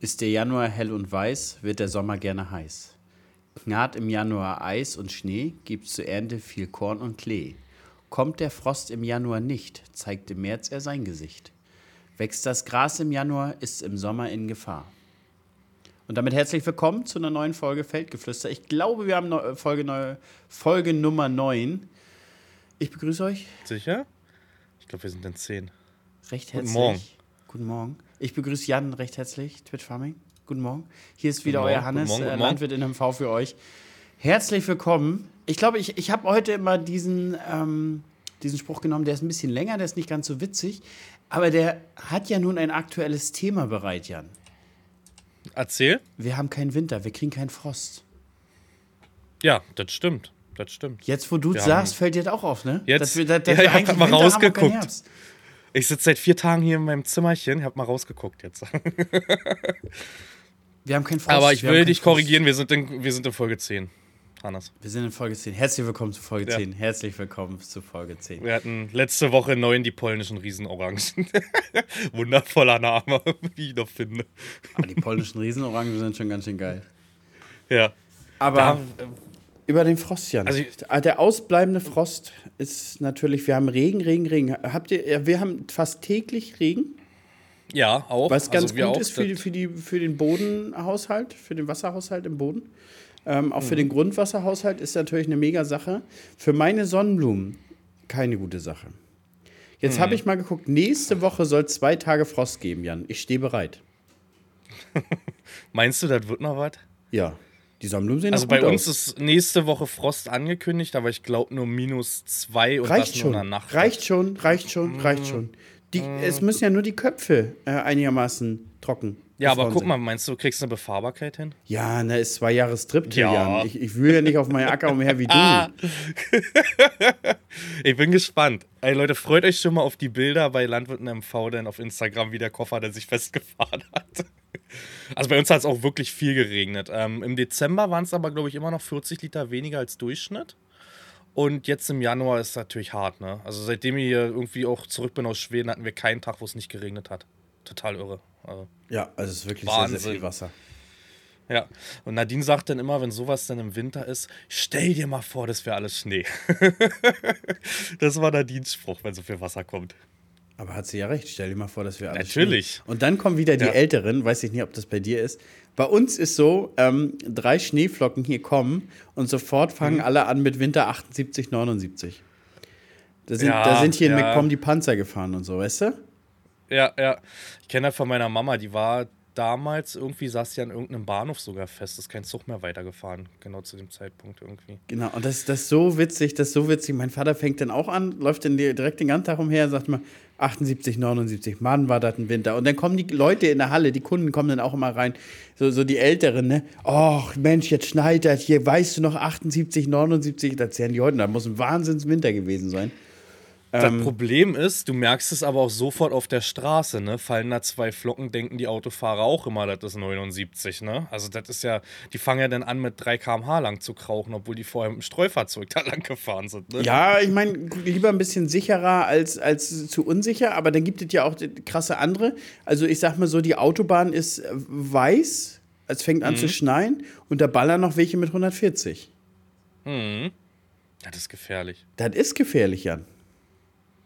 Ist der Januar hell und weiß, wird der Sommer gerne heiß. Knarrt im Januar Eis und Schnee, gibt's zur Ernte viel Korn und Klee. Kommt der Frost im Januar nicht, zeigt im März er sein Gesicht. Wächst das Gras im Januar, ist im Sommer in Gefahr. Und damit herzlich willkommen zu einer neuen Folge Feldgeflüster. Ich glaube, wir haben neu- Folge, neu, Folge Nummer 9. Ich begrüße euch Sicher? Ich glaube, wir sind in 10. recht Guten herzlich. Morgen. Guten Morgen. Ich begrüße Jan recht herzlich, Twitch Farming. Guten Morgen. Hier ist wieder euer Hannes, guten Morgen, äh, guten Morgen. Landwirt in MV für euch. Herzlich willkommen. Ich glaube, ich, ich habe heute immer diesen, ähm, diesen Spruch genommen, der ist ein bisschen länger, der ist nicht ganz so witzig, aber der hat ja nun ein aktuelles Thema bereit, Jan. Erzähl. Wir haben keinen Winter, wir kriegen keinen Frost. Ja, das stimmt. Das stimmt. Jetzt, wo du Wir sagst, fällt dir das auch auf, ne? Jetzt- Dass wir, dass, Ja, wir ich hab eigentlich grad mal rausgeguckt. Ich sitze seit vier Tagen hier in meinem Zimmerchen, hab mal rausgeguckt jetzt. Wir haben keinen Frost. Aber ich will dich Frost. korrigieren, wir sind, in, wir sind in Folge 10. Hannes. Wir sind in Folge 10. Herzlich willkommen zu Folge Ja. 10. Herzlich willkommen zu Folge 10. Wir hatten letzte Woche neun die polnischen Riesenorangen. Wundervoller Name, wie ich noch finde. Aber die polnischen Riesenorangen sind schon ganz schön geil. Ja. Aber Da, über den Frost, Jan. Also der ausbleibende Frost ist natürlich, wir haben Regen, Regen, Regen. Habt ihr, wir haben fast täglich Regen, ja, auch. was ganz Also gut ist für, die, für, die, für den Bodenhaushalt, für den Wasserhaushalt im Boden. Ähm, auch für den Grundwasserhaushalt ist natürlich eine mega Sache. Für meine Sonnenblumen keine gute Sache. Jetzt habe ich mal geguckt, nächste Woche soll es zwei Tage Frost geben, Jan. Ich stehe bereit. Meinst du, das wird noch was? Ja, die Sonnenblumen sehen Also bei uns aus. ist nächste Woche Frost angekündigt, aber ich glaube nur minus zwei und Reicht das schon. nur in der Nacht. Reicht schon, reicht schon, reicht schon. Die, Es müssen ja nur die Köpfe äh, einigermaßen trocken. Ja, aber guck sein. mal, meinst du, du kriegst eine Befahrbarkeit hin? Ja, na, ist zwei Jahre strip Ja. Jan. Ich, ich wühle ja nicht auf meinen Acker umher wie du. Ah. Ich bin gespannt. Ey Leute, freut euch schon mal auf die Bilder bei Landwirten MV, denn auf Instagram, wie der Koffer, der sich festgefahren hat. Also bei uns hat es auch wirklich viel geregnet. Ähm, Im Dezember waren es aber, glaube ich, immer noch 40 Liter weniger als Durchschnitt. Und jetzt im Januar ist es natürlich hart, ne? Also seitdem ich hier irgendwie auch zurück bin aus Schweden, hatten wir keinen Tag, wo es nicht geregnet hat. Total irre. Also, Ja, also es ist wirklich sehr, sehr Wahnsinn. viel Wasser. ja. Und Nadine sagt dann immer, wenn sowas dann im Winter ist, stell dir mal vor, das wäre alles Schnee. das war Nadines Spruch, wenn so viel Wasser kommt. Aber hat sie ja recht. Stell dir mal vor, dass wir alles Natürlich. Schnee- Und dann kommen wieder die Ja. Älteren, weiß ich nicht, ob das bei dir ist. Bei uns ist so, ähm, drei Schneeflocken hier kommen und sofort Mhm. fangen alle an mit Winter 78, 79. Da sind, Ja, da sind hier in ja. MacPom die Panzer gefahren und so, weißt du? Ja, ja. Ich kenne das von meiner Mama, die war damals irgendwie, saß die an irgendeinem Bahnhof sogar fest, ist kein Zug mehr weitergefahren, genau zu dem Zeitpunkt irgendwie. Genau, und das, das ist so witzig, das ist so witzig. Mein Vater fängt dann auch an, läuft dann direkt den ganzen Tag umher und sagt mal, 78, 79, Mann, war das ein Winter. Und dann kommen die Leute in der Halle, die Kunden kommen dann auch immer rein, so, so die Älteren, ne? Och, Mensch, jetzt schneit das hier, weißt du noch, 78, 79, das erzählen die heute, da muss ein Wahnsinnswinter gewesen sein. Das Problem ist, du merkst es aber auch sofort auf der Straße, ne? Fallen da zwei Flocken, denken die Autofahrer auch immer, das ist 79, ne? Also das ist ja, die fangen ja dann an mit 3 km/h lang zu krauchen, obwohl die vorher mit dem Streufahrzeug da lang gefahren sind, ne? Ja, ich meine, lieber ein bisschen sicherer als, als zu unsicher, aber dann gibt es ja auch krasse andere. Also ich sag mal so, die Autobahn ist äh, weiß, es fängt an zu schneien und da ballern noch welche mit 140. Das ist gefährlich. Das ist gefährlich, Jan.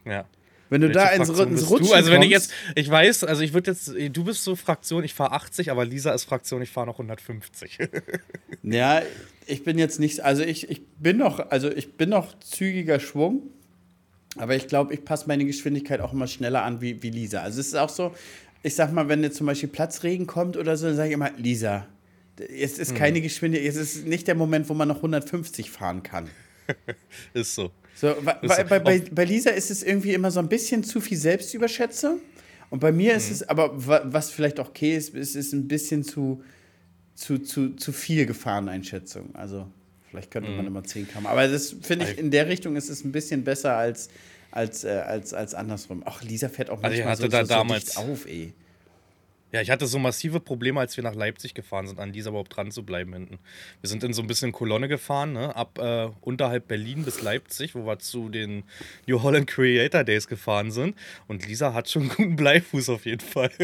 Ja. Wenn du Welche da ins, Fraktion ins Rutschen du? Also wenn ich jetzt, ich weiß, also ich würde jetzt, du bist so Fraktion, ich fahre 80, aber Lisa ist Fraktion, ich fahre noch 150. Ja, ich bin jetzt nicht, also ich, ich bin noch, also ich bin noch zügiger Schwung, aber ich glaube, ich passe meine Geschwindigkeit auch immer schneller an wie, wie Lisa. Also es ist auch so, ich sag mal, wenn jetzt zum Beispiel Platzregen kommt oder so, dann sage ich immer, Lisa, es ist keine Geschwindigkeit, es ist nicht der Moment, wo man noch 150 fahren kann. ist so. So, bei, bei, bei, bei, Lisa ist es irgendwie immer so ein bisschen zu viel Selbstüberschätzung. Und bei mir Mhm. ist es, aber wa- was vielleicht auch okay ist, ist es ein bisschen zu, zu, zu, zu viel Gefahreneinschätzung. Also vielleicht könnte Mhm. man immer 10 km. Aber das finde ich, in der Richtung ist es ein bisschen besser als, als, äh, als, als andersrum. Ach, Lisa fährt auch Also ich manchmal hatte so, da so, so damals- auf, ey. Ja, ich hatte so massive Probleme, als wir nach Leipzig gefahren sind, an dieser überhaupt dran zu bleiben hinten. Wir sind in so ein bisschen Kolonne gefahren, ne? ab äh, unterhalb Berlin bis Leipzig, wo wir zu den New Holland Creator Days gefahren sind. Und Lisa hat schon einen guten Bleifuß auf jeden Fall.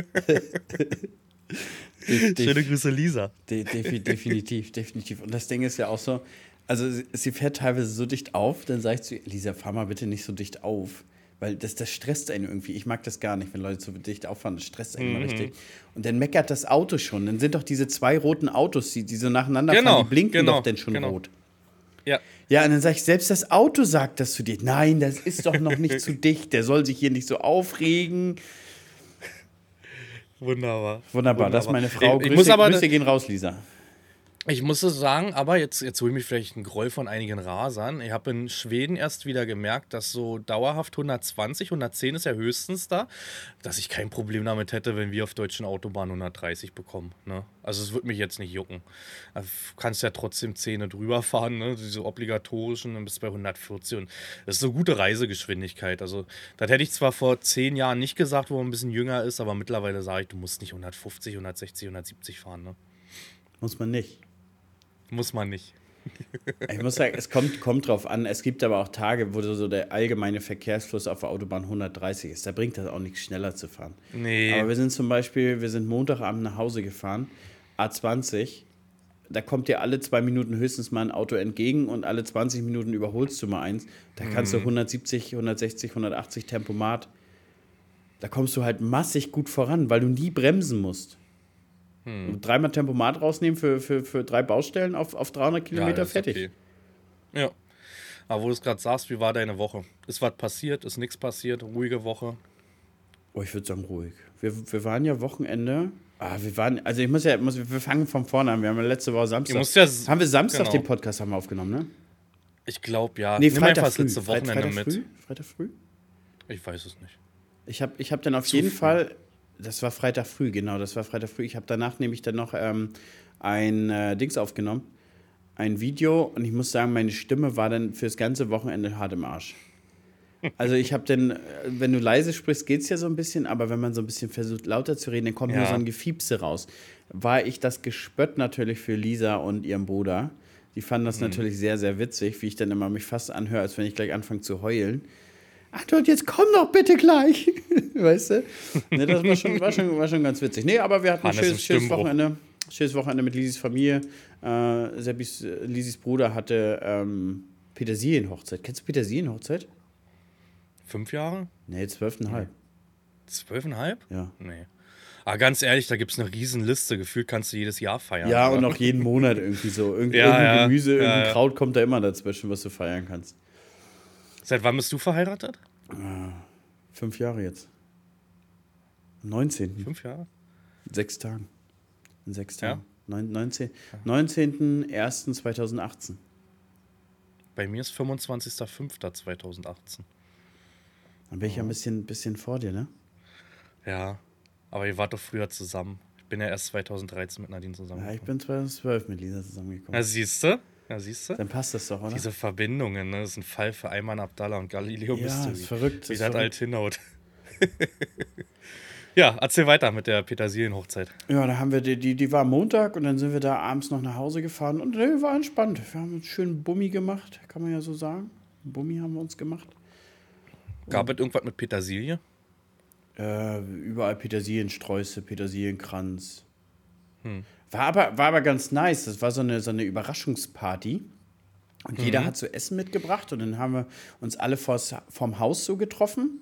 De- de- Schöne Grüße, Lisa. De defi definitiv, definitiv. Und das Ding ist ja auch so, also sie, sie fährt teilweise so dicht auf, dann sage ich zu ihr, Lisa, fahr mal bitte nicht so dicht auf. Weil das, das stresst einen irgendwie. Ich mag das gar nicht, wenn Leute so dicht auffahren. Das stresst einen immer richtig. Und dann meckert das Auto schon. Dann sind doch diese zwei roten Autos, die, die so nacheinander Genau, fahren, die blinken genau, doch denn schon genau. rot. Ja. Ja, und dann sage ich, selbst das Auto sagt das zu dir. Nein, das ist doch noch nicht zu dicht. Der soll sich hier nicht so aufregen. Wunderbar. Wunderbar, das ist meine Frau. Ich, ich muss aber, Grüße gehen raus, Lisa. Ich muss es sagen, aber jetzt, jetzt hole ich mich vielleicht einen Groll von einigen Rasern. Ich habe in Schweden erst wieder gemerkt, dass so dauerhaft 120, 110 ist ja höchstens da, dass ich kein Problem damit hätte, wenn wir auf deutschen Autobahnen 130 bekommen. Ne? Also es würde mich jetzt nicht jucken. Du kannst ja trotzdem Zähne drüber fahren, ne? diese obligatorischen, dann bist du bei 140 und das ist eine gute Reisegeschwindigkeit. Also das hätte ich zwar vor zehn Jahren nicht gesagt, wo man ein bisschen jünger ist, aber mittlerweile sage ich, du musst nicht 150, 160, 170 fahren. Ne? Muss man nicht. Muss man nicht. Ich muss sagen, es kommt, kommt drauf an. Es gibt aber auch Tage, wo so der allgemeine Verkehrsfluss auf der Autobahn 130 ist. Da bringt das auch nichts, schneller zu fahren. Nee. Aber wir sind zum Beispiel, wir sind Montagabend nach Hause gefahren, A20. Da kommt dir alle zwei Minuten höchstens mal ein Auto entgegen und alle 20 Minuten überholst du mal eins. Da kannst du 170, 160, 180 Tempomat. Da kommst du halt massig gut voran, weil du nie bremsen musst. Und Dreimal Tempomat rausnehmen für, für, für drei Baustellen auf, auf 300 Kilometer ist fertig. okay. Ja. Aber wo du es gerade sagst, wie war deine Woche? Ist was passiert? Ist nichts passiert? Ruhige Woche? Oh, ich würde sagen ruhig. Wir, wir waren ja Wochenende. Ah, wir waren, also ich muss ja, muss, wir fangen von vorne an. Wir haben ja letzte Woche Samstag. Ja, haben wir Samstag genau. den Podcast haben wir aufgenommen, ne? Ich glaube ja. Nee, Nimm Freitag früh. letzte Wochenende Freitag mit. früh? Freitag früh? Ich weiß es nicht. Ich habe ich hab dann auf Zu jeden früh. Fall, das war Freitag früh, genau, das war Freitag früh. Ich habe danach nämlich dann noch ähm, ein äh, Dings aufgenommen, ein Video und ich muss sagen, meine Stimme war dann fürs ganze Wochenende hart im Arsch. Also ich habe dann, äh, wenn du leise sprichst, geht's ja so ein bisschen, aber wenn man so ein bisschen versucht lauter zu reden, dann kommt nur Ja. so ein Gefiepse raus. War ich das Gespött natürlich für Lisa und ihren Bruder. Die fanden Mhm. das natürlich sehr, sehr witzig, wie ich dann immer mich fast anhöre, als wenn ich gleich anfange zu heulen. Anton, jetzt komm doch bitte gleich. weißt du? Ne, das war schon, war, schon, war schon ganz witzig. Nee, aber wir hatten ein schönes, schönes. Wochenende. Schönes Wochenende mit Lisis Familie. Äh, Seppis, äh, Lisis Bruder hatte ähm, Petersilienhochzeit. Kennst du Petersilienhochzeit? Fünf Jahre? Nee, zwölfeinhalb. Zwölfeinhalb? Ja. Nee. Aber ganz ehrlich, da gibt es eine riesen Liste. Gefühlt kannst du jedes Jahr feiern. Ja, oder? und auch jeden Monat irgendwie so. Irgend, Ja, irgendein ja. Gemüse, Ja, irgendein. Kraut kommt da immer dazwischen, was du feiern kannst. Seit wann bist du verheiratet? Fünf Jahre jetzt. Am 19. Fünf Jahre? Sechs Tagen. In sechs Ja? Tagen. Neun- 19. 19.01.2018. Bei mir ist 25.05.2018. Dann bin ich ja ein bisschen, bisschen vor dir, ne? Ja. Aber ihr wart doch früher zusammen. Ich bin ja erst 2013 mit Nadine Ja, zusammengekommen. ich bin 2012 mit Lisa zusammengekommen. Ja, siehst du? Ja, siehst du? Dann passt das doch, oder? Diese Verbindungen, ne? Das ist ein Fall für Ayman Abdallah und Galileo ja, Mystery. ist verrückt. Wie das halt hinhaut. ja, erzähl weiter mit der Petersilienhochzeit. Ja, da haben wir die, die, die war Montag und dann sind wir da abends noch nach Hause gefahren und nee, war entspannt. Wir haben uns schön Bummi gemacht, kann man ja so sagen. Bummi haben wir uns gemacht. Gab es irgendwas mit Petersilie? Äh, überall Petersiliensträuße, Petersilienkranz. War, aber, war aber ganz nice. Das war so eine, so eine Überraschungsparty. Und jeder hat so Essen mitgebracht und dann haben wir uns alle vors, vorm Haus so getroffen.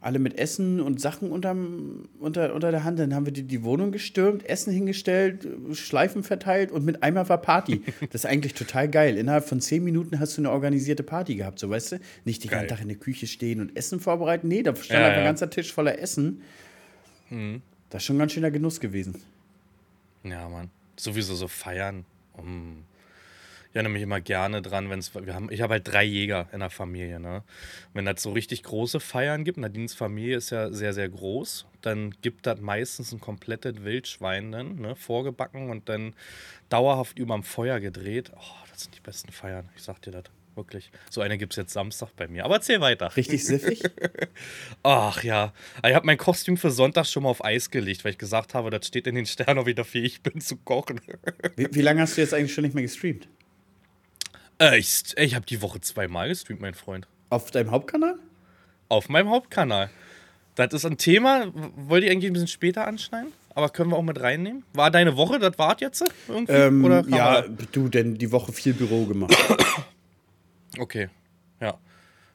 Alle mit Essen und Sachen unterm, unter, unter der Hand. Dann haben wir die, die Wohnung gestürmt, Essen hingestellt, Schleifen verteilt und mit einmal war Party. Das ist eigentlich total geil. Innerhalb von zehn Minuten hast du eine organisierte Party gehabt, so weißt du? Nicht den ganzen. Tag in der Küche stehen und Essen vorbereiten. Nee, da stand Ja, einfach ein ja. ganzer Tisch voller Essen. Das ist schon ein ganz schöner Genuss gewesen. Ja, Mann. Sowieso so feiern. Mm. Ich erinnere mich immer gerne dran, wenn es. Ich habe halt drei Jäger in der Familie, ne? Wenn das so richtig große Feiern gibt, Nadines Familie ist ja sehr, sehr groß, dann gibt das meistens ein komplettes Wildschwein dann, ne? Vorgebacken und dann dauerhaft überm Feuer gedreht. Oh, das sind die besten Feiern. Ich sag dir das. Wirklich. So eine gibt es jetzt Samstag bei mir. Aber erzähl weiter. Richtig siffig? Ach ja, ich habe mein Kostüm für Sonntag schon mal auf Eis gelegt, weil ich gesagt habe, das steht in den Sternen, ob ich dafür ich bin zu kochen. Wie, wie lange hast du jetzt eigentlich schon nicht mehr gestreamt? äh, ich ich habe die Woche zweimal gestreamt, mein Freund. Auf deinem Hauptkanal? Auf meinem Hauptkanal. Das ist ein Thema, w- wollt ihr eigentlich ein bisschen später anschneiden? aber können wir auch mit reinnehmen? War deine Woche, das war jetzt irgendwie? Ähm, Oder ja, du, denn die Woche viel Büro gemacht. Okay, ja.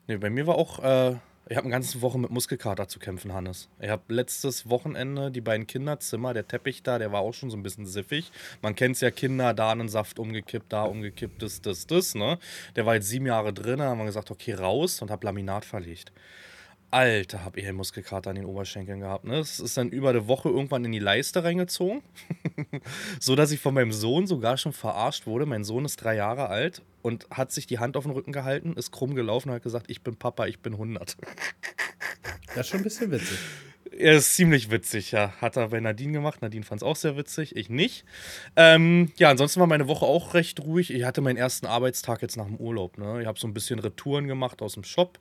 Nee, bei mir war auch, äh, ich habe eine ganze Woche mit Muskelkater zu kämpfen, Hannes. Ich habe letztes Wochenende die beiden Kinderzimmer, der Teppich da, der war auch schon so ein bisschen siffig. Man kennt es ja, Kinder, da einen Saft umgekippt, da umgekippt, das, das, das, ne? Der war jetzt sieben Jahre drin, da haben wir gesagt, okay, raus und habe Laminat verlegt. Alter, hab ich einen Muskelkater an den Oberschenkeln gehabt. Ne? Es ist dann über eine Woche irgendwann in die Leiste reingezogen. so dass ich von meinem Sohn sogar schon verarscht wurde. Mein Sohn ist drei Jahre alt und hat sich die Hand auf den Rücken gehalten, ist krumm gelaufen und hat gesagt, ich bin Papa, ich bin 100. Das ist schon ein bisschen witzig. Er ist ziemlich witzig, ja. Hat er bei Nadine gemacht. Nadine fand es auch sehr witzig, ich nicht. Ähm, ja, ansonsten war meine Woche auch recht ruhig. Ich hatte meinen ersten Arbeitstag jetzt nach dem Urlaub. Ne? Ich habe so ein bisschen Retouren gemacht aus dem Shop.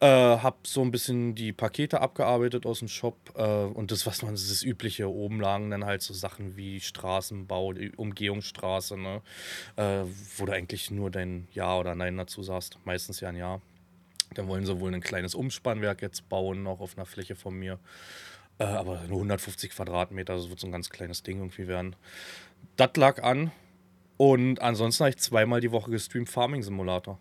Äh, habe so ein bisschen die Pakete abgearbeitet aus dem Shop. Äh, und das, was man, das, Übliche. Oben lagen dann halt so Sachen wie Straßenbau, Umgehungsstraße, ne? Äh, wo du eigentlich nur dein Ja oder Nein dazu sagst. Meistens ja ein Ja. Da wollen sie wohl ein kleines Umspannwerk jetzt bauen, noch auf einer Fläche von mir. Äh, aber nur 150 Quadratmeter, das wird so ein ganz kleines Ding irgendwie werden. Das lag an. Und ansonsten habe ich zweimal die Woche gestreamt Farming Simulator.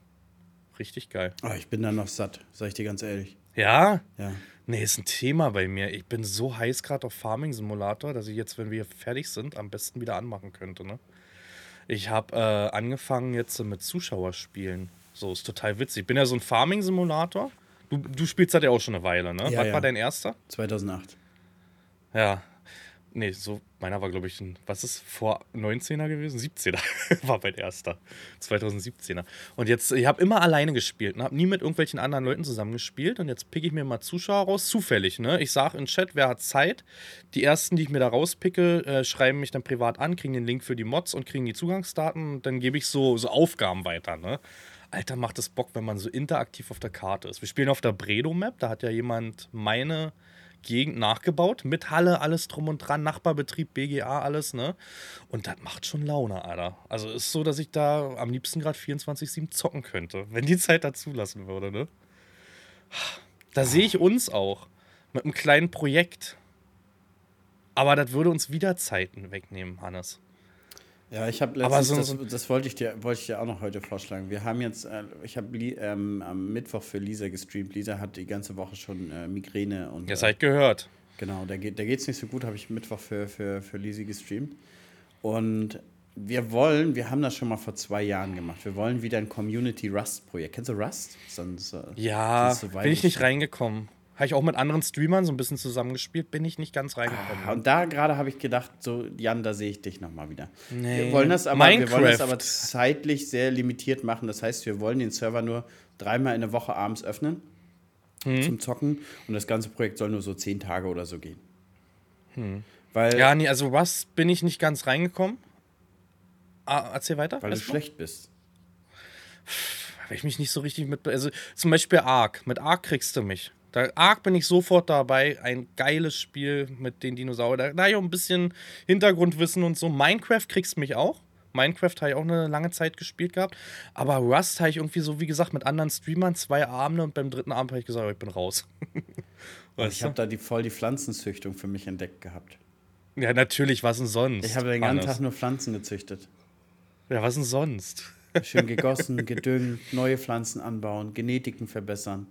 Richtig geil. Oh, ich bin da noch satt, sag ich dir ganz ehrlich. Ja? Ja. Nee, ist ein Thema bei mir. Ich bin so heiß gerade auf Farming Simulator, dass ich jetzt, wenn wir fertig sind, am besten wieder anmachen könnte. Ne? Ich habe äh, angefangen jetzt mit Zuschauerspielen. So, ist total witzig. Ich bin ja so ein Farming-Simulator. Du, du spielst das ja auch schon eine Weile, ne? Ja, Was ja. war dein erster? 2008. Ja. Nee, so, meiner war, glaube ich, ein, was ist, vor 19er gewesen? 17er war mein erster. 2017er. Und jetzt, ich habe immer alleine gespielt, ne? habe nie mit irgendwelchen anderen Leuten zusammengespielt. Und jetzt picke ich mir mal Zuschauer raus, zufällig, ne? Ich sage in Chat, wer hat Zeit. Die ersten, die ich mir da rauspicke, äh, schreiben mich dann privat an, kriegen den Link für die Mods und kriegen die Zugangsdaten. Und dann gebe ich so, so Aufgaben weiter, ne? Alter, macht es Bock, wenn man so interaktiv auf der Karte ist. Wir spielen auf der Bredo-Map, da hat ja jemand meine Gegend nachgebaut, mit Halle, alles drum und dran, Nachbarbetrieb, BGA, alles, ne? Und das macht schon Laune, Alter. Also ist so, dass ich da am liebsten gerade 24-7 zocken könnte, wenn die Zeit dazu lassen würde, ne? Da sehe ich uns auch mit einem kleinen Projekt. Aber das würde uns wieder Zeiten wegnehmen, Hannes. Ja, ich habe letztens, so, das, das, wollte ich, dir, wollte ich dir auch noch heute vorschlagen. Wir haben jetzt, äh, ich habe ähm, am Mittwoch für Lisa gestreamt. Lisa hat die ganze Woche schon äh, Migräne und. Ihr seid gehört. Genau, da geht es nicht so gut, habe ich Mittwoch für, für, für Lisi gestreamt. Und wir wollen, wir haben das schon mal vor zwei Jahren gemacht. Wir wollen wieder ein Community Rust-Projekt. Kennst du Rust? Sonst, äh, ja, so bin ich nicht reingekommen. Habe ich auch mit anderen Streamern so ein bisschen zusammengespielt, bin ich nicht ganz reingekommen. Ah, und da gerade habe ich gedacht, so, Jan, da sehe ich dich nochmal wieder. Nee. Wir wollen das aber, wir wollen das aber zeitlich sehr limitiert machen. Das heißt, wir wollen den Server nur dreimal in der Woche abends öffnen hm. zum Zocken. Und das ganze Projekt soll nur so zehn Tage oder so gehen. Hm. Weil, ja, nee, also was bin ich nicht ganz reingekommen. Ah, erzähl weiter. Weil du schlecht bist. Weil ich mich nicht so richtig mit. Also zum Beispiel Ark. Mit Ark kriegst du mich. Da Ark bin ich sofort dabei. Ein geiles Spiel mit den Dinosauriern. Da, da ich auch ein bisschen Hintergrundwissen und so. Minecraft kriegst mich auch. Minecraft habe ich auch eine lange Zeit gespielt gehabt. Aber Rust habe ich irgendwie so, wie gesagt, mit anderen Streamern zwei Abende und beim dritten Abend habe ich gesagt, ich bin raus. ich habe da die, voll die Pflanzenzüchtung für mich entdeckt gehabt. Ja, natürlich, was denn sonst? Ich habe den ganzen Tag nur Pflanzen gezüchtet. Ja, was denn sonst? Schön gegossen, gedüngt, neue Pflanzen anbauen, Genetiken verbessern.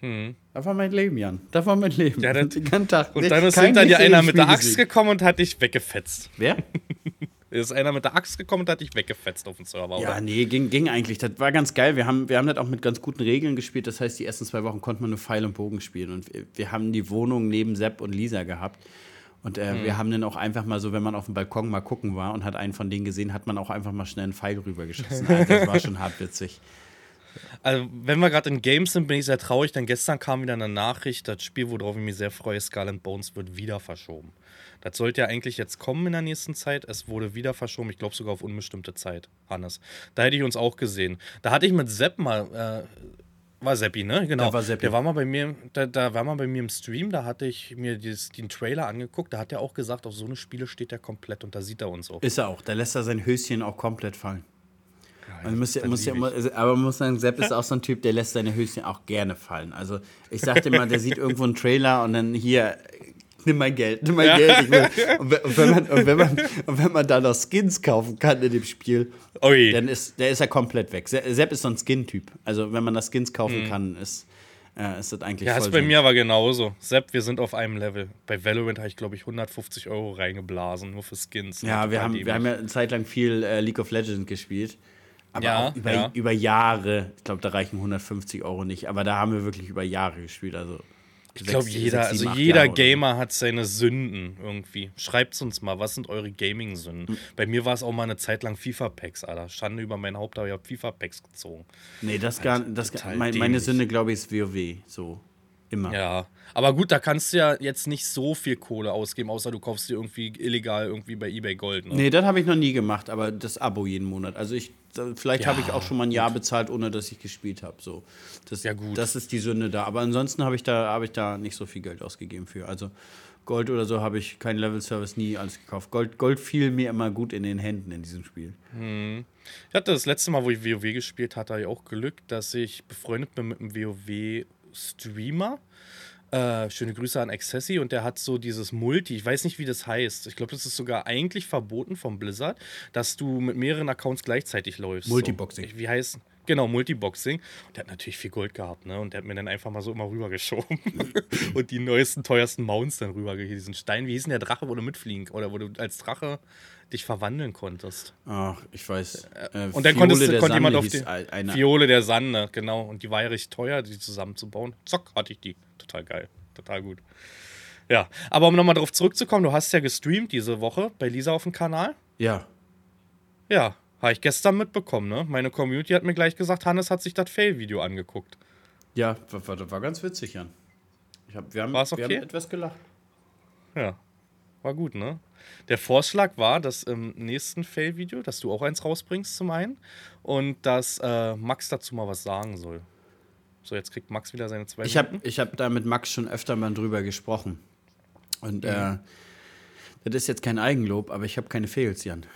Hm. Das war mein Leben, Jan. Das war mein Leben. Ja, das, den Tag. Und dann ist hinter dir einer mit der Axt gekommen und hat dich weggefetzt. Wer? ist einer mit der Axt gekommen und hat dich weggefetzt auf dem Server, Ja, oder? nee, ging, ging eigentlich. Das war ganz geil. Wir haben, wir haben das auch mit ganz guten Regeln gespielt. Das heißt, die ersten zwei Wochen konnte man nur Pfeil und Bogen spielen. Und wir, wir haben die Wohnung neben Sepp und Lisa gehabt. Und äh, hm. wir haben dann auch einfach mal so, wenn man auf dem Balkon mal gucken war und hat einen von denen gesehen, hat man auch einfach mal schnell einen Pfeil rübergeschossen. das war schon hart witzig. Also, wenn wir gerade in Games sind, bin ich sehr traurig, denn gestern kam wieder eine Nachricht, das Spiel, worauf ich mich sehr freue, Skull Bones, wird wieder verschoben. Das sollte ja eigentlich jetzt kommen in der nächsten Zeit. Es wurde wieder verschoben, ich glaube sogar auf unbestimmte Zeit, Hannes. Da hätte ich uns auch gesehen. Da hatte ich mit Sepp mal, äh, war Seppi, ne? Genau. Da war Seppi. Der war mal bei mir, da, da, war mal bei mir im Stream, da hatte ich mir dieses, den Trailer angeguckt, da hat er auch gesagt, auf so eine Spiele steht er komplett und da sieht er uns auch. Ist er auch, da lässt er sein Höschen auch komplett fallen. Man muss ja, muss ja also, aber man muss sagen, Sepp ist auch so ein Typ, der lässt seine Höschen auch gerne fallen. Also ich sagte immer, der sieht irgendwo einen Trailer und dann hier nimm mein Geld, nimm mein Geld. Will, und, wenn man, und, wenn man, und wenn man da noch Skins kaufen kann in dem Spiel, Ui. dann ist der ist ja komplett weg. Sepp ist so ein Skin-Typ. Also wenn man da Skins kaufen mhm. kann, ist, äh, ist das eigentlich Ja, ist bei mir aber genauso. Sepp, wir sind auf einem Level. Bei Valorant habe ich, glaube ich, 150 Euro reingeblasen, nur für Skins. Ja, wir haben, wir haben ja eine Zeit lang viel äh, League of Legends gespielt. Aber ja, über, ja. über Jahre, ich glaube, da reichen 150 Euro nicht, aber da haben wir wirklich über Jahre gespielt. Also ich glaube, jeder, also jeder Gamer hat seine Sünden irgendwie. Schreibt uns mal, was sind eure Gaming-Sünden? Mhm. Bei mir war es auch mal eine Zeit lang FIFA-Packs, Alter. Schande über mein Haupt, aber ich habe FIFA-Packs gezogen. Nee, das gar das mein, Meine Sünde, glaube ich, ist WoW. So. Immer. Ja, aber gut, da kannst du ja jetzt nicht so viel Kohle ausgeben, außer du kaufst dir irgendwie illegal irgendwie bei eBay Gold. Ne? Nee, das habe ich noch nie gemacht, aber das Abo jeden Monat. Also ich, vielleicht ja, habe ich auch schon mal ein Jahr bezahlt, ohne dass ich gespielt habe. So. Das, ja, gut. Das ist die Sünde da. Aber ansonsten habe ich, da, hab ich da nicht so viel Geld ausgegeben für. Also Gold oder so habe ich keinen Level-Service nie alles gekauft. Gold, Gold fiel mir immer gut in den Händen in diesem Spiel. Hm. Ich hatte das letzte Mal, wo ich WoW gespielt hatte, ich auch Glück, dass ich befreundet bin mit einem WoW Streamer. Äh, schöne Grüße an Accessi und der hat so dieses Multi, ich weiß nicht, wie das heißt. Ich glaube, das ist sogar eigentlich verboten vom Blizzard, dass du mit mehreren Accounts gleichzeitig läufst. Multiboxing. So. Wie heißt Genau, Multiboxing. Und der hat natürlich viel Gold gehabt, ne? Und der hat mir dann einfach mal so immer rübergeschoben. und die neuesten, teuersten Mounts dann rübergegeben. Diesen Stein, wie hieß denn der Drache, wo du mitfliegen oder wo du als Drache dich verwandeln konntest. Ach, ich weiß. Äh, und dann konntest, konnte Sande jemand auf die eine. Fiole der Sande, genau. Und die war ja richtig teuer, die zusammenzubauen. Zock, hatte ich die. Total geil. Total gut. Ja, aber um nochmal darauf zurückzukommen, du hast ja gestreamt diese Woche bei Lisa auf dem Kanal. Ja. Ja, habe ich gestern mitbekommen, ne? Meine Community hat mir gleich gesagt, Hannes hat sich das Fail-Video angeguckt. Ja, war, war, ganz witzig, Jan. Ich hab, wir, haben, okay? wir haben etwas gelacht. Ja, war gut, ne? Der Vorschlag war, dass im nächsten Fail-Video, dass du auch eins rausbringst zum einen und dass äh, Max dazu mal was sagen soll. So, jetzt kriegt Max wieder seine zwei Ich habe hab da mit Max schon öfter mal drüber gesprochen. Und mhm. äh, das ist jetzt kein Eigenlob, aber ich habe keine Fails, Jan.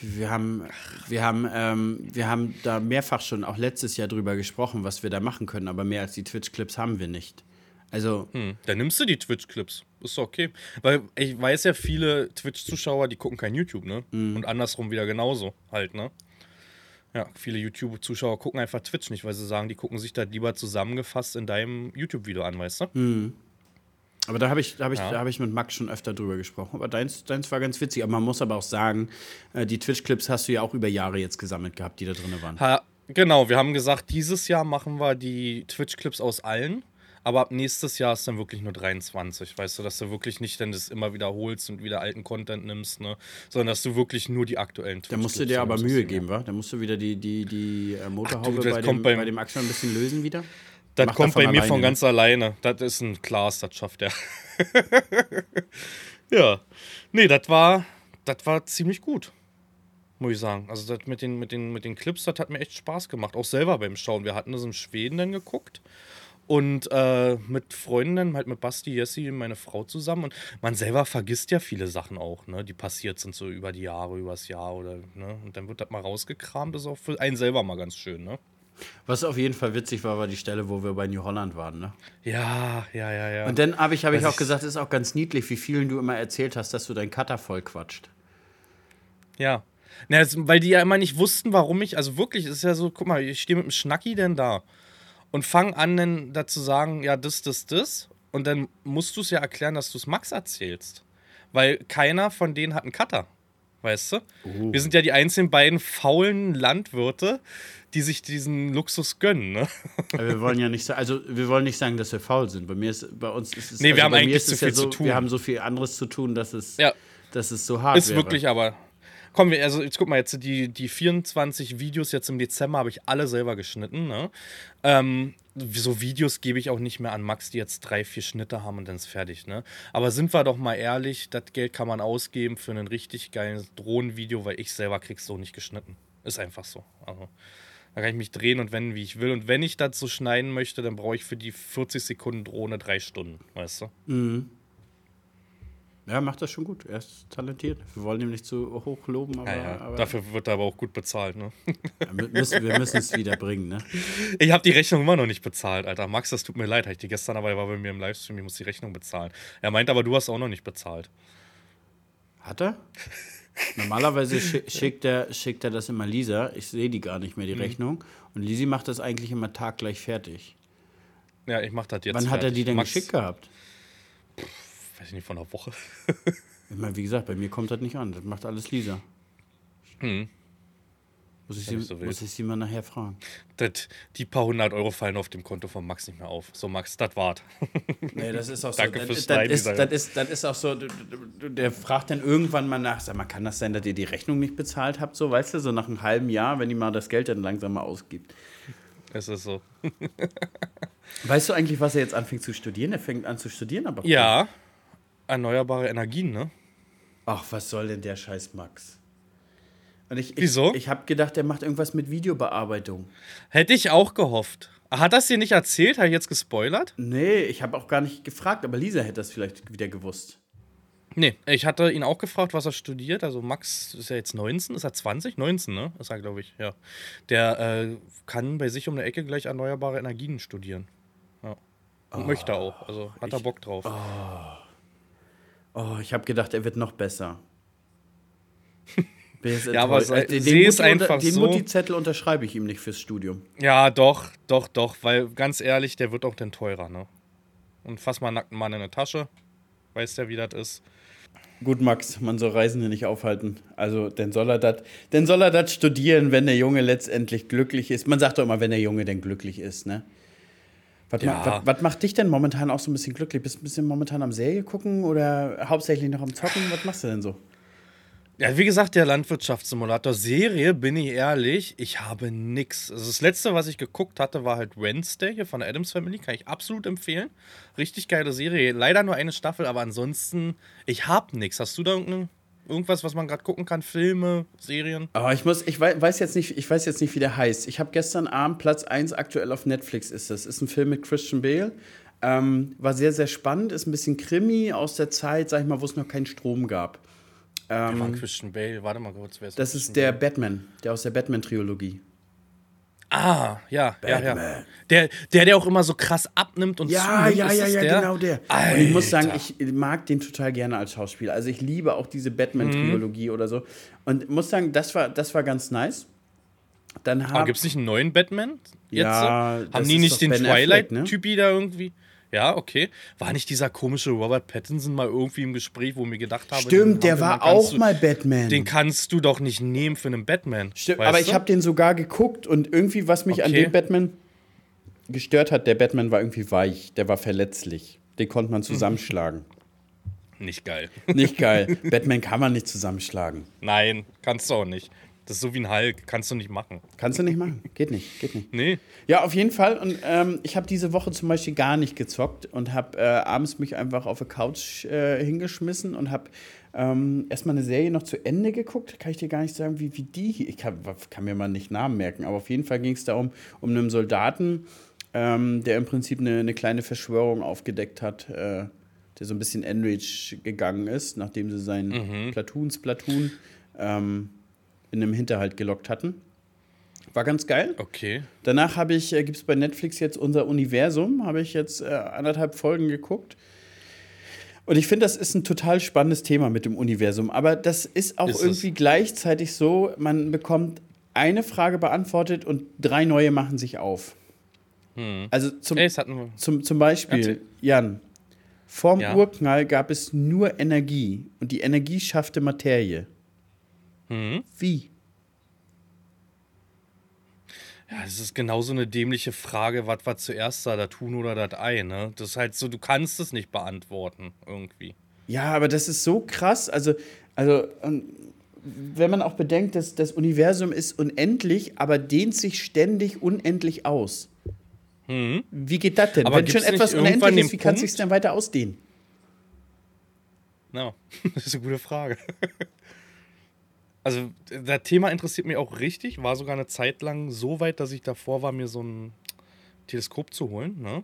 Wir haben, wir, haben, ähm, wir haben da mehrfach schon auch letztes Jahr drüber gesprochen, was wir da machen können, aber mehr als die Twitch-Clips haben wir nicht. Also. Hm, dann nimmst du die Twitch-Clips. Ist okay. Weil ich weiß ja, viele Twitch-Zuschauer, die gucken kein YouTube, ne? Mhm. Und andersrum wieder genauso halt, ne? Ja, viele YouTube-Zuschauer gucken einfach Twitch nicht, weil sie sagen, die gucken sich da lieber zusammengefasst in deinem YouTube-Video an, weißt du? Mhm. Aber da habe ich, hab ich, ja. hab ich mit Max schon öfter drüber gesprochen. Aber deins, deins war ganz witzig. Aber man muss aber auch sagen, äh, die Twitch-Clips hast du ja auch über Jahre jetzt gesammelt gehabt, die da drin waren. Ha, genau, wir haben gesagt, dieses Jahr machen wir die Twitch-Clips aus allen. Aber ab nächstes Jahr ist dann wirklich nur 23, weißt du, dass du wirklich nicht dann das immer wiederholst und wieder alten Content nimmst, ne? Sondern dass du wirklich nur die aktuellen Twitch Da musst du dir aber Mühe geben, wa? Da musst du wieder die, die, die äh, Motorhaube Ach, du, bei, dem, bei dem Axel ein bisschen lösen wieder. Das Macht kommt bei mir alleine. von ganz alleine. Das ist ein Klaas, das schafft er. ja. Nee, das war, das war ziemlich gut. Muss ich sagen. Also das mit den, mit, den, mit den Clips, das hat mir echt Spaß gemacht. Auch selber beim Schauen. Wir hatten das in Schweden dann geguckt. Und äh, mit Freundinnen, halt mit Basti, Jessie, meine Frau zusammen. Und man selber vergisst ja viele Sachen auch, ne, die passiert sind so über die Jahre, übers Jahr oder, ne. Und dann wird das mal rausgekramt, das ist auch für einen selber mal ganz schön, ne. Was auf jeden Fall witzig war, war die Stelle, wo wir bei New Holland waren, ne? Ja, ja, ja, ja. Und dann habe ich, hab ich auch gesagt, es ist auch ganz niedlich, wie vielen du immer erzählt hast, dass du deinen Cutter voll quatscht. Ja. Na, weil die ja immer nicht wussten, warum ich, also wirklich, es ist ja so, guck mal, ich stehe mit dem Schnacki denn da und fang an, dann dazu sagen, ja, das, das, das. Und dann musst du es ja erklären, dass du es Max erzählst. Weil keiner von denen hat einen Cutter. Weißt du? Uh. Wir sind ja die einzigen beiden faulen Landwirte, die sich diesen Luxus gönnen. Ne? wir wollen ja nicht sagen, also wir wollen nicht sagen, dass wir faul sind. Bei mir ist, bei uns ist es. Nee, also wir haben eigentlich zu viel ja so, zu tun. Wir haben so viel anderes zu tun, dass es, ja. dass es so hart ist. Ist wirklich aber. Komm, wir, also jetzt guck mal, jetzt die, die 24 Videos jetzt im Dezember habe ich alle selber geschnitten. Ne? Ähm, so Videos gebe ich auch nicht mehr an Max, die jetzt drei, vier Schnitte haben und dann ist fertig. Ne? Aber sind wir doch mal ehrlich, das Geld kann man ausgeben für ein richtig geiles Drohnenvideo, weil ich selber krieg's so nicht geschnitten. Ist einfach so. Also, da kann ich mich drehen und wenden, wie ich will. Und wenn ich das so schneiden möchte, dann brauche ich für die 40 Sekunden Drohne drei Stunden, weißt du? Mhm. Ja, macht das schon gut. Er ist talentiert. Wir wollen ihn nicht zu hoch loben, aber, Ja, ja. aber Dafür wird er aber auch gut bezahlt, ne? wir müssen, wir müssen es wieder bringen, ne? Ich habe die Rechnung immer noch nicht bezahlt, Alter. Max, das tut mir leid. Ich die gestern aber er war bei mir im Livestream, ich muss die Rechnung bezahlen. Er meint aber, du hast auch noch nicht bezahlt. Hat er? Normalerweise schi schickt er, schickt er das immer Lisa. Ich sehe die gar nicht mehr, die Mhm. Rechnung. Und Lisi macht das eigentlich immer taggleich fertig. Ja, ich mach das jetzt. Wann hat er fertig. die denn Max, geschickt gehabt? Weiß ich nicht, von einer Woche. Ich meine, wie gesagt, bei mir kommt das nicht an. Das macht alles Lisa. Hm. Muss ich, sie, so muss ich sie mal nachher fragen. Das, die paar hundert Euro fallen auf dem Konto von Max nicht mehr auf. So, Max, das wart. Nee, das ist auch so. Danke fürs das, ist, das, ist, das ist auch so, der fragt dann irgendwann mal nach, sag mal, kann das sein, dass ihr die Rechnung nicht bezahlt habt? So, weißt du, so nach einem halben Jahr, wenn die mal das Geld dann langsam mal ausgibt. Es ist so. Weißt du eigentlich, was er jetzt anfängt zu studieren? Er fängt an zu studieren, aber. Ja, erneuerbare Energien, ne? Ach, was soll denn der Scheiß Max? Und ich, ich, Wieso? Ich habe gedacht, der macht irgendwas mit Videobearbeitung. Hätte ich auch gehofft. Hat das dir nicht erzählt? Habe ich jetzt gespoilert? Nee, ich habe auch gar nicht gefragt, aber Lisa hätte das vielleicht wieder gewusst. Nee, ich hatte ihn auch gefragt, was er studiert. Also Max ist ja jetzt 19, ist er 20? 19, ne? Ist er, glaube ich, ja. Der äh, kann bei sich um die Ecke gleich erneuerbare Energien studieren. Ja. Und möchte auch. Also hat er Bock drauf. Oh, ich habe gedacht, er wird noch besser. Ja, aber sei- den, seh es Mutti unter- einfach den so. Mutti-Zettel unterschreibe ich ihm nicht fürs Studium. Ja, doch, doch, doch. Weil ganz ehrlich, der wird auch dann teurer, ne? Und fass mal einen nackten Mann in eine Tasche. Weiß der, wie das ist. Gut, Max, man soll Reisende nicht aufhalten. Also, dann soll er das, dann soll er das studieren, wenn der Junge letztendlich glücklich ist. Man sagt doch immer, wenn der Junge denn glücklich ist, ne? Was, Ja. ma, was, was macht dich denn momentan auch so ein bisschen glücklich? Bist du ein bisschen momentan am Serie gucken oder hauptsächlich noch am Zocken? Was machst du denn so? Ja, wie gesagt, der Landwirtschaftssimulator Serie, bin ich ehrlich, ich habe nix. Also das letzte, was ich geguckt hatte, war halt Wednesday hier von der Adams Family. Kann ich absolut empfehlen. Richtig geile Serie. Leider nur eine Staffel, aber ansonsten, ich habe nix. Hast du da irgendeine, irgendwas, was man gerade gucken kann? Filme, Serien? Aber ich muss, ich wei- weiß jetzt nicht, ich weiß jetzt nicht, wie der heißt. Ich habe gestern Abend Platz 1 aktuell auf Netflix ist das. Ist ein Film mit Christian Bale. Ähm, war sehr, sehr spannend, ist ein bisschen Krimi aus der Zeit, sag ich mal, wo es noch keinen Strom gab. Ähm, war Christian Bale. Warte mal kurz, wer ist Das ist der Batman, der aus der Batman-Trilogie. Ah, ja, ja, ja. Der, der, der auch immer so krass abnimmt und Ja, zunimmt, ja, ja, ja, der? genau der. Und ich muss sagen, Alter. ich mag den total gerne als Schauspieler. Also ich liebe auch diese Batman-Trilogie oder so. Und muss sagen, das war, das war ganz nice. Dann Aber hab, gibt es nicht einen neuen Batman? Jetzt? Ja, das Haben die nicht den ne? Twilight-Typi da irgendwie? Ja, okay. War nicht dieser komische Robert Pattinson mal irgendwie im Gespräch, wo ich mir gedacht habe, Stimmt, der war auch du, mal Batman. Den kannst du doch nicht nehmen für einen Batman. Stimmt, aber ich du? habe den sogar geguckt und irgendwie, was mich an Okay. dem Batman gestört hat, der Batman war irgendwie weich, der war verletzlich. Den konnte man zusammenschlagen. Nicht geil. Nicht geil. Batman kann man nicht zusammenschlagen. Nein, kannst du auch nicht. Das ist so wie ein Hulk, kannst du nicht machen. Kannst du nicht machen. Geht nicht, geht nicht. Nee. Ja, auf jeden Fall. Und ähm, ich habe diese Woche zum Beispiel gar nicht gezockt und habe äh, abends mich einfach auf der Couch äh, hingeschmissen und habe ähm, erstmal eine Serie noch zu Ende geguckt. Kann ich dir gar nicht sagen, wie, wie die hier. Ich kann, kann mir mal nicht Namen merken, aber auf jeden Fall ging es darum, um einen Soldaten, ähm, der im Prinzip eine, eine kleine Verschwörung aufgedeckt hat, äh, der so ein bisschen enraged gegangen ist, nachdem sie seinen Platoons Platoon ähm, in einem Hinterhalt gelockt hatten. War ganz geil. Okay. Danach habe ich, äh, gibt es bei Netflix jetzt unser Universum, habe ich jetzt äh, anderthalb Folgen geguckt. Und ich finde, das ist ein total spannendes Thema mit dem Universum. Aber das ist auch Ist es. irgendwie gleichzeitig so, man bekommt eine Frage beantwortet und drei neue machen sich auf. Also zum, Ey, zum, zum Beispiel. Jan, vorm Ja. Urknall gab es nur Energie und die Energie schaffte Materie. Mhm. Wie? Ja, das ist genauso eine dämliche Frage, was war zuerst da, das Huhn oder das Ei, ne? Das ist halt so, du kannst es nicht beantworten, irgendwie. Ja, aber das ist so krass. Also, also ähm, wenn man auch bedenkt, dass das Universum ist unendlich, aber dehnt sich ständig unendlich aus. Wie geht das denn? Aber wenn schon etwas unendlich ist, wie kann es sich denn weiter ausdehnen? Ja, das ist eine gute Frage. Also, das Thema interessiert mich auch richtig. War sogar eine Zeit lang so weit, dass ich davor war, mir so ein Teleskop zu holen. Ne?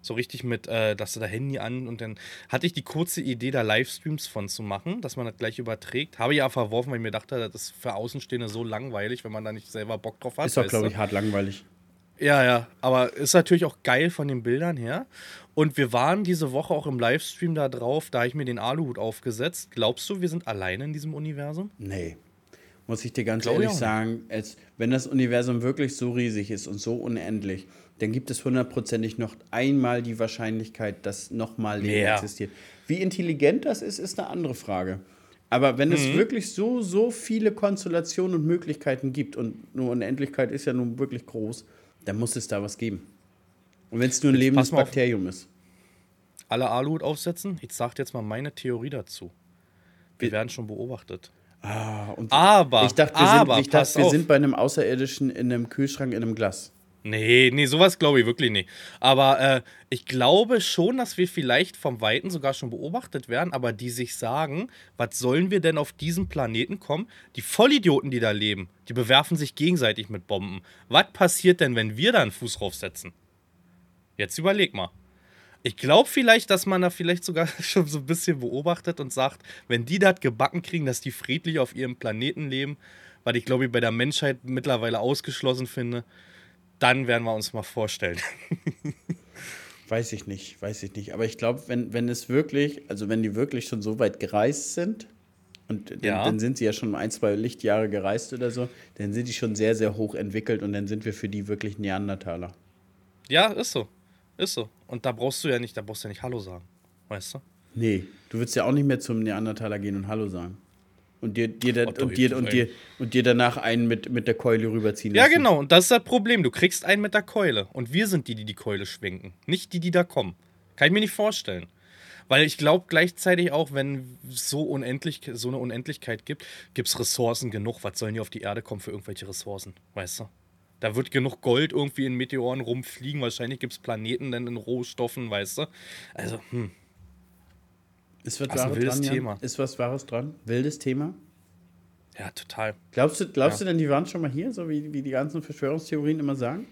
So richtig mit, äh, dass du da Handy an und dann hatte ich die kurze Idee, da Livestreams von zu machen, dass man das gleich überträgt. Habe ich ja verworfen, weil ich mir dachte, das ist für Außenstehende so langweilig, wenn man da nicht selber Bock drauf hat. Ist doch, glaube ich, hart langweilig. Ja, ja, aber ist natürlich auch geil von den Bildern her. Und wir waren diese Woche auch im Livestream da drauf, da habe ich mir den Aluhut aufgesetzt. Glaubst du, wir sind alleine in diesem Universum? Nee. Muss ich dir ganz Glaub ehrlich sagen, als, wenn das Universum wirklich so riesig ist und so unendlich, dann gibt es hundertprozentig noch einmal die Wahrscheinlichkeit, dass nochmal Leben ja. existiert. Wie intelligent das ist, ist eine andere Frage. Aber wenn mhm. es wirklich so, so viele Konstellationen und Möglichkeiten gibt, und nur Unendlichkeit ist ja nun wirklich groß, dann muss es da was geben. Und wenn es nur ein lebendes Bakterium ist. Alle Aluhut aufsetzen? Ich sage jetzt mal meine Theorie dazu. Wir, wir werden schon beobachtet. Ah, und aber, ich dachte, wir, aber, sind, ich dachte, wir sind bei einem Außerirdischen in einem Kühlschrank in einem Glas. Nee, nee, sowas glaube ich wirklich nicht. Aber äh, ich glaube schon, dass wir vielleicht vom Weiten sogar schon beobachtet werden, aber die sich sagen, was sollen wir denn auf diesen Planeten kommen? Die Vollidioten, die da leben, die bewerfen sich gegenseitig mit Bomben. Was passiert denn, wenn wir da einen Fuß draufsetzen? Jetzt überleg mal. Ich glaube vielleicht, dass man da vielleicht sogar schon so ein bisschen beobachtet und sagt, wenn die das gebacken kriegen, dass die friedlich auf ihrem Planeten leben, was ich glaube ich bei der Menschheit mittlerweile ausgeschlossen finde, dann werden wir uns mal vorstellen. weiß ich nicht, weiß ich nicht. Aber ich glaube, wenn, wenn es wirklich, also wenn die wirklich schon so weit gereist sind, und ja. dann, dann, sind sie ja schon ein, zwei Lichtjahre gereist oder so, dann sind die schon sehr, sehr hoch entwickelt und dann sind wir für die wirklich Neandertaler. Ja, ist so. Ist so. Und da brauchst du ja nicht, da brauchst du ja nicht Hallo sagen. Weißt du? Nee, du würdest ja auch nicht mehr zum Neandertaler gehen und Hallo sagen. Und dir, dir, da, und, dir, und, dir, und dir danach einen mit, mit der Keule rüberziehen lassen. Ja, genau. Und das ist das Problem. Du kriegst einen mit der Keule. Und wir sind die, die die Keule schwenken. Nicht die, die da kommen. Kann ich mir nicht vorstellen. Weil ich glaube gleichzeitig auch, wenn es so, unendlich, so eine Unendlichkeit gibt, gibt es Ressourcen genug. Was sollen die auf die Erde kommen für irgendwelche Ressourcen? Weißt du? Da wird genug Gold irgendwie in Meteoren rumfliegen. Wahrscheinlich gibt es Planeten dann in Rohstoffen, weißt du? Also, hm. Ist was, Wahres dran, Thema. Ist was Wahres dran? Wildes Thema? Ja, total. Glaubst du, glaubst ja. du denn, die waren schon mal hier, so wie, wie die ganzen Verschwörungstheorien immer sagen?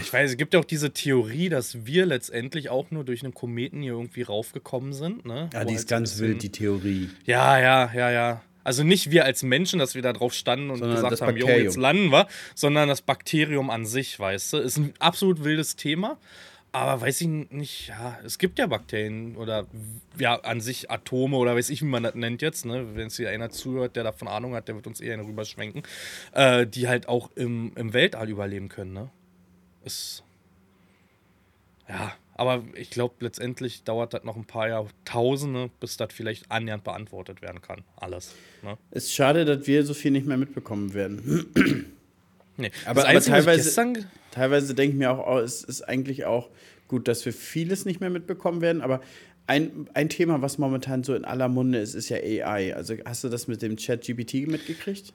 Ich weiß, es gibt ja auch diese Theorie, dass wir letztendlich auch nur durch einen Kometen hier irgendwie raufgekommen sind. Ne? Ja, die ist halt ganz wild, die Theorie. Ja, ja, ja, ja. Also nicht wir als Menschen, dass wir da drauf standen und sondern gesagt haben, jo, jetzt landen wir, sondern das Bakterium an sich, weißt du, ist ein absolut wildes Thema. Aber weiß ich nicht, ja, es gibt ja Bakterien oder ja, an sich Atome oder weiß ich, wie man das nennt jetzt, ne? Wenn es hier einer zuhört, der davon Ahnung hat, der wird uns eher rüberschwenken, äh, die halt auch im, im Weltall überleben können, ne? Ist. Ja, aber ich glaube, letztendlich dauert das noch ein paar Jahrtausende, bis das vielleicht annähernd beantwortet werden kann. Alles. Ne? Ist schade, dass wir so viel nicht mehr mitbekommen werden. nee. Aber, aber teilweise, teilweise denke ich mir auch, oh, es ist eigentlich auch gut, dass wir vieles nicht mehr mitbekommen werden. Aber ein, ein Thema, was momentan so in aller Munde ist, ist ja AI. Also hast du das mit dem Chat GPT mitgekriegt?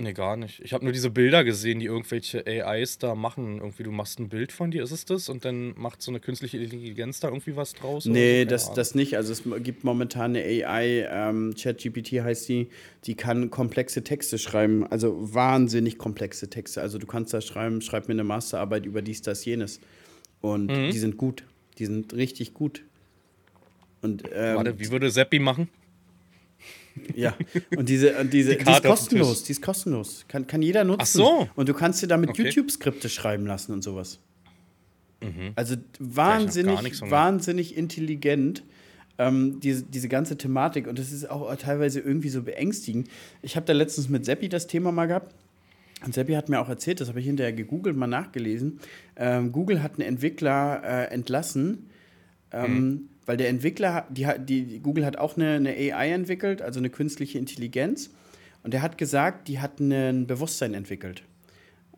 Nee, gar nicht. Ich habe nur diese Bilder gesehen, die irgendwelche AIs da machen. Irgendwie, du machst ein Bild von dir, ist es das? Und dann macht so eine künstliche Intelligenz da irgendwie was draus? Nee, so? das, das nicht. Also es gibt momentan eine AI, ähm, ChatGPT heißt die, die kann komplexe Texte schreiben. Also wahnsinnig komplexe Texte. Also du kannst da schreiben, schreib mir eine Masterarbeit über dies, das, jenes. Und mhm. die sind gut. Die sind richtig gut. Und, ähm, Warte, wie würde Seppi machen? Ja, und diese, und diese die, die ist kostenlos, die ist kostenlos. Kann, kann jeder nutzen. Ach so. Und du kannst dir damit okay. YouTube-Skripte schreiben lassen und sowas. Mhm. Also wahnsinnig, wahnsinnig intelligent. Ähm, diese, diese ganze Thematik und das ist auch teilweise irgendwie so beängstigend. Ich habe da letztens mit Seppi das Thema mal gehabt. Und Seppi hat mir auch erzählt, das habe ich hinterher gegoogelt, mal nachgelesen. Ähm, Google hat einen Entwickler äh, entlassen, ähm, mhm weil der Entwickler, die, die, Google hat auch eine, eine AI entwickelt, also eine künstliche Intelligenz. Und der hat gesagt, die hat ein Bewusstsein entwickelt.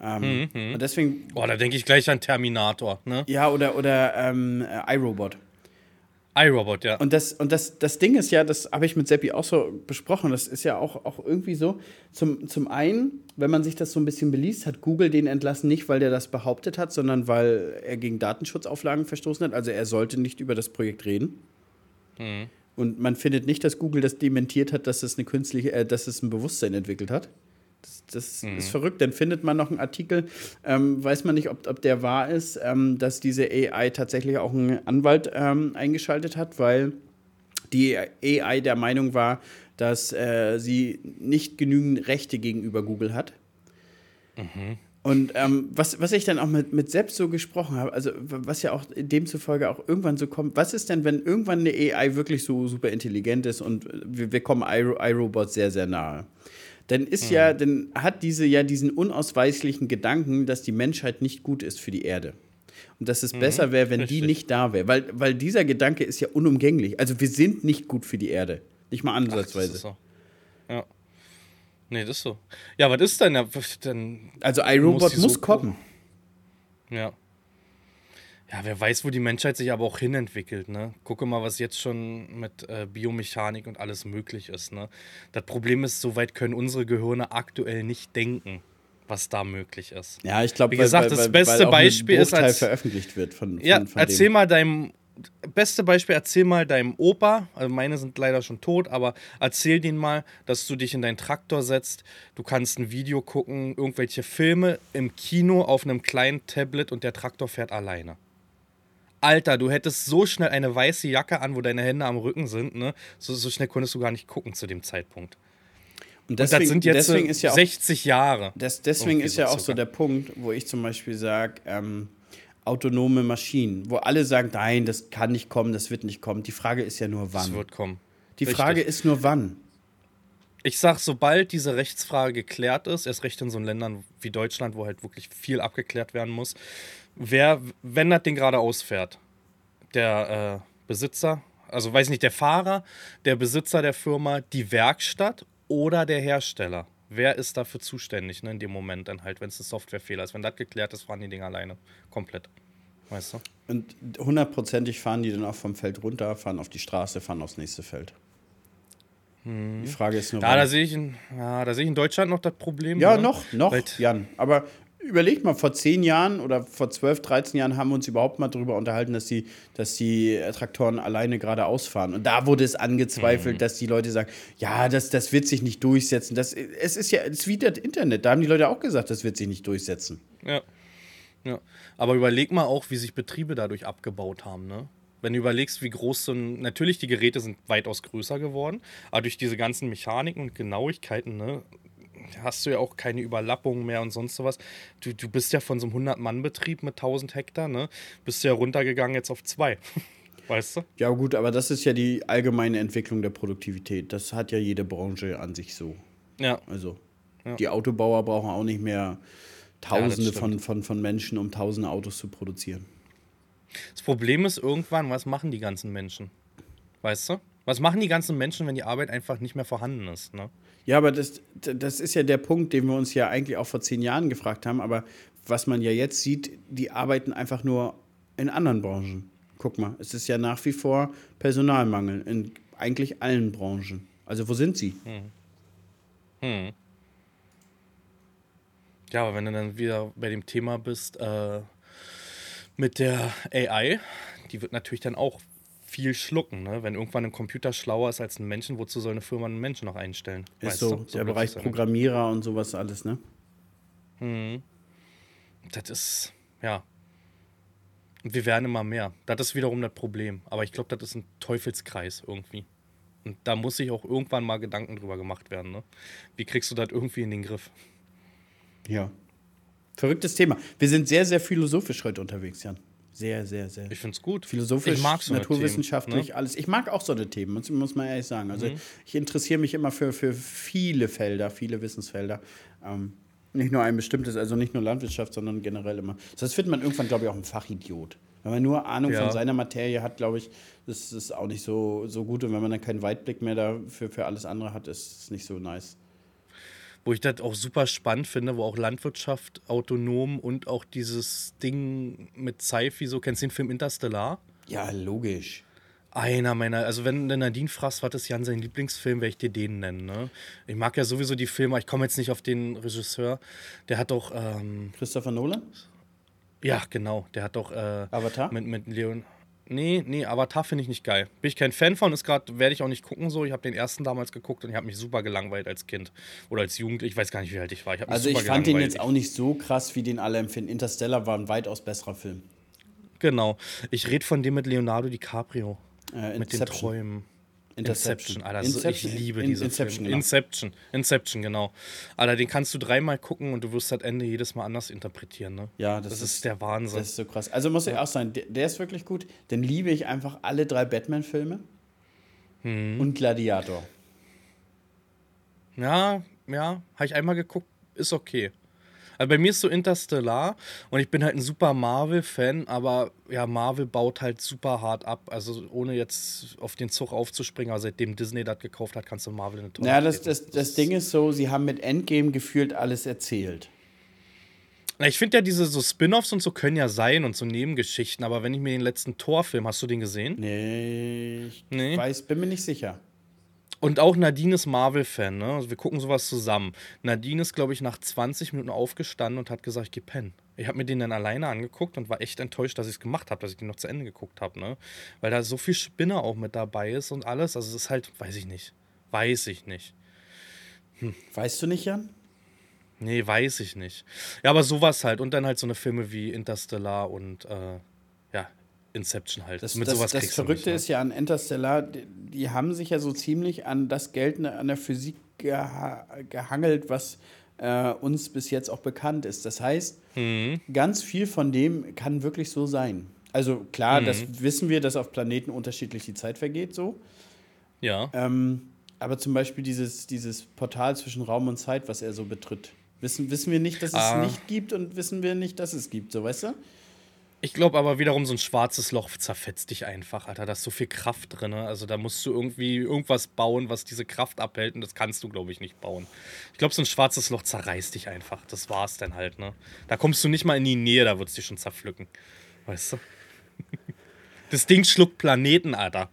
Ähm, mhm. Und deswegen. Boah, da denke ich gleich an Terminator, ne? Ja, oder, oder ähm, iRobot iRobot, ja. Und das, und das, das Ding ist ja, das habe ich mit Seppi auch so besprochen, das ist ja auch, auch irgendwie so. Zum, zum einen, wenn man sich das so ein bisschen beliest, hat Google den entlassen nicht, weil der das behauptet hat, sondern weil er gegen Datenschutzauflagen verstoßen hat. Also er sollte nicht über das Projekt reden. Mhm. Und man findet nicht, dass Google das dementiert hat, dass es eine künstliche, äh, dass es ein Bewusstsein entwickelt hat. Das, das mhm. ist verrückt. Dann findet man noch einen Artikel, ähm, weiß man nicht, ob, ob der wahr ist, ähm, dass diese AI tatsächlich auch einen Anwalt ähm, eingeschaltet hat, weil die AI der Meinung war, dass äh, sie nicht genügend Rechte gegenüber Google hat. Mhm. Und ähm, was, was ich dann auch mit, mit Sepp so gesprochen habe, also was ja auch demzufolge auch irgendwann so kommt, was ist denn, wenn irgendwann eine AI wirklich so super intelligent ist und wir, wir kommen iRobot sehr, sehr nahe? Dann ist mhm. ja, dann hat diese ja diesen unausweichlichen Gedanken, dass die Menschheit nicht gut ist für die Erde. Und dass es mhm, besser wäre, wenn richtig. die nicht da wäre. Weil, weil dieser Gedanke ist ja unumgänglich. Also wir sind nicht gut für die Erde. Nicht mal ansatzweise. Ach, so. Ja. Nee, das ist so. Ja, was ist denn? denn also iRobot muss, muss so kommen. Ja. Ja, wer weiß, wo die Menschheit sich aber auch hinentwickelt, ne? Gucke mal, was jetzt schon mit äh, Biomechanik und alles möglich ist, ne? Das Problem ist, soweit können unsere Gehirne aktuell nicht denken, was da möglich ist. Ja, ich glaube, wie gesagt, weil, das weil, beste weil Beispiel ist, als veröffentlicht wird von, von Ja, von erzähl dem. mal deinem beste Beispiel, erzähl mal deinem Opa, also meine sind leider schon tot, aber erzähl den mal, dass du dich in deinen Traktor setzt, du kannst ein Video gucken, irgendwelche Filme im Kino auf einem kleinen Tablet und der Traktor fährt alleine. Alter, du hättest so schnell eine weiße Jacke an, wo deine Hände am Rücken sind, ne? So, so schnell konntest du gar nicht gucken zu dem Zeitpunkt. Und, deswegen, und das sind jetzt deswegen ja auch, 60 Jahre. Das, deswegen ist ja auch so der Punkt, wo ich zum Beispiel sage, ähm, autonome Maschinen, wo alle sagen, nein, das kann nicht kommen, das wird nicht kommen. Die Frage ist ja nur wann. Es wird kommen. Die Richtig. Frage ist nur wann. Ich sag, sobald diese Rechtsfrage geklärt ist, erst recht in so Ländern wie Deutschland, wo halt wirklich viel abgeklärt werden muss, wer, wenn das Ding gerade ausfährt, der äh, Besitzer, also weiß nicht, der Fahrer, der Besitzer der Firma, die Werkstatt oder der Hersteller wer ist dafür zuständig ne, in dem Moment dann halt, wenn es ein Softwarefehler ist. Wenn das geklärt ist, fahren die Dinger alleine. Komplett. Weißt du? Und hundertprozentig fahren die dann auch vom Feld runter, fahren auf die Straße, fahren aufs nächste Feld. Hm. Die Frage ist nur. Ja, da sehe ich, in, ja, da seh ich in Deutschland noch das Problem. Ja, oder? noch, noch, Weil Jan. Aber überlegt mal, vor zehn Jahren oder vor zwölf, dreizehn Jahren haben wir uns überhaupt mal darüber unterhalten, dass die, dass die Traktoren alleine gerade ausfahren. Und da wurde es angezweifelt, mhm. dass die Leute sagen, ja, das, das wird sich nicht durchsetzen. Das, es ist ja, es ist wie das Internet. Da haben die Leute auch gesagt, das wird sich nicht durchsetzen. Ja. ja. Aber überleg mal auch, wie sich Betriebe dadurch abgebaut haben, ne? Wenn du überlegst, wie groß so ein. Natürlich, die Geräte sind weitaus größer geworden, aber durch diese ganzen Mechaniken und Genauigkeiten, ne, hast du ja auch keine Überlappungen mehr und sonst sowas. Du, du bist ja von so einem 100-Mann-Betrieb mit 1000 Hektar, ne? Bist ja runtergegangen jetzt auf zwei. weißt du? Ja, gut, aber das ist ja die allgemeine Entwicklung der Produktivität. Das hat ja jede Branche an sich so. Ja. Also, ja. die Autobauer brauchen auch nicht mehr Tausende ja, von, von, von Menschen, um tausende Autos zu produzieren. Das Problem ist irgendwann, was machen die ganzen Menschen? Weißt du? Was machen die ganzen Menschen, wenn die Arbeit einfach nicht mehr vorhanden ist? Ne? Ja, aber das, das ist ja der Punkt, den wir uns ja eigentlich auch vor zehn Jahren gefragt haben. Aber was man ja jetzt sieht, die arbeiten einfach nur in anderen Branchen. Guck mal, es ist ja nach wie vor Personalmangel in eigentlich allen Branchen. Also wo sind sie? Hm. Hm. Ja, aber wenn du dann wieder bei dem Thema bist äh, mit der AI, die wird natürlich dann auch viel schlucken. Ne? Wenn irgendwann ein Computer schlauer ist als ein Menschen, wozu soll eine Firma einen Menschen noch einstellen? Ist so, so, der Bereich Programmierer und sowas alles, ne? Hm. Das ist, ja. wir werden immer mehr. Das ist wiederum das Problem. Aber ich glaube, das ist ein Teufelskreis irgendwie. Und da muss sich auch irgendwann mal Gedanken drüber gemacht werden. Ne? Wie kriegst du das irgendwie in den Griff? Ja. Verrücktes Thema. Wir sind sehr, sehr philosophisch heute unterwegs, Jan. Sehr, sehr, sehr. Ich finde es gut. Philosophisch, so naturwissenschaftlich, Themen, ne? alles. Ich mag auch so eine Themen, muss, muss man ehrlich sagen. Also mhm. ich interessiere mich immer für, für viele Felder, viele Wissensfelder. Ähm, nicht nur ein bestimmtes, also nicht nur Landwirtschaft, sondern generell immer. Das wird man irgendwann, glaube ich, auch ein Fachidiot. Wenn man nur Ahnung ja. von seiner Materie hat, glaube ich, das ist auch nicht so, so gut. Und wenn man dann keinen Weitblick mehr dafür für alles andere hat, ist es nicht so nice wo ich das auch super spannend finde, wo auch Landwirtschaft autonom und auch dieses Ding mit Sci-Fi, so kennst du den Film Interstellar? Ja, logisch. Einer meiner, also wenn du Nadine fragst, was ist Jan sein Lieblingsfilm, werde ich dir den nennen. Ne? Ich mag ja sowieso die Filme, ich komme jetzt nicht auf den Regisseur. Der hat doch. Ähm, Christopher Nolan? Ja, genau. Der hat doch. Äh, Avatar? Mit, mit Leon. Nee, nee, Avatar finde ich nicht geil. Bin ich kein Fan von, ist gerade, werde ich auch nicht gucken so. Ich habe den ersten damals geguckt und ich habe mich super gelangweilt als Kind oder als Jugendlich. Ich weiß gar nicht, wie alt ich war. Ich also ich fand den jetzt auch nicht so krass, wie den alle empfinden. Interstellar war ein weitaus besserer Film. Genau. Ich rede von dem mit Leonardo DiCaprio. Äh, mit den Träumen. Interception. Inception, Alter. Inception. ich liebe diese Inception, Filme. Genau. Inception. Inception, genau. Alter, den kannst du dreimal gucken und du wirst das Ende jedes Mal anders interpretieren, ne? Ja, das, das ist, ist, der Wahnsinn. Das ist so krass. Also muss ich auch sagen, der, der, ist wirklich gut. Den liebe ich einfach alle drei Batman-Filme. Hm. Und Gladiator. Ja, ja, habe ich einmal geguckt, ist okay. Also bei mir ist so Interstellar und ich bin halt ein super Marvel-Fan, aber ja, Marvel baut halt super hart ab. Also ohne jetzt auf den Zug aufzuspringen, aber seitdem Disney das gekauft hat, kannst du Marvel eine Tonne Ja, das, das, das, das Ding ist so, sie haben mit Endgame gefühlt alles erzählt. Na, ich finde ja, diese so Spin-offs und so können ja sein und so Nebengeschichten, aber wenn ich mir den letzten Torfilm, hast du den gesehen? Nee, ich nee. weiß, bin mir nicht sicher. Und auch Nadine ist Marvel-Fan, ne? Also wir gucken sowas zusammen. Nadine ist, glaube ich, nach 20 Minuten aufgestanden und hat gesagt, ich geh pennen. Ich habe mir den dann alleine angeguckt und war echt enttäuscht, dass ich es gemacht habe, dass ich den noch zu Ende geguckt habe, ne? Weil da so viel Spinner auch mit dabei ist und alles. Also es ist halt, weiß ich nicht. Weiß ich nicht. Hm. Weißt du nicht, Jan? Nee, weiß ich nicht. Ja, aber sowas halt. Und dann halt so eine Filme wie Interstellar und äh, Inception halt. Das, Mit das, sowas das Verrückte nicht, ist ja an Interstellar, die, die, haben sich ja so ziemlich an das Geld an der Physik geha gehangelt, was äh, uns bis jetzt auch bekannt ist. Das heißt, mhm. ganz viel von dem kann wirklich so sein. Also klar, mhm. das wissen wir, dass auf Planeten unterschiedlich die Zeit vergeht, so. Ja. Ähm, aber zum Beispiel dieses, dieses Portal zwischen Raum und Zeit, was er so betritt. Wissen, wissen wir nicht, dass es ah. nicht gibt und wissen wir nicht, dass es gibt, so weißt du? Ich glaube aber wiederum, so ein schwarzes Loch zerfetzt dich einfach, Alter. Da ist so viel Kraft drin. Also da musst du irgendwie irgendwas bauen, was diese Kraft abhält. Und das kannst du, glaube ich, nicht bauen. Ich glaube, so ein schwarzes Loch zerreißt dich einfach. Das war's dann halt, ne? Da kommst du nicht mal in die Nähe, da wird es dich schon zerpflücken. Weißt du? Das Ding schluckt Planeten, Alter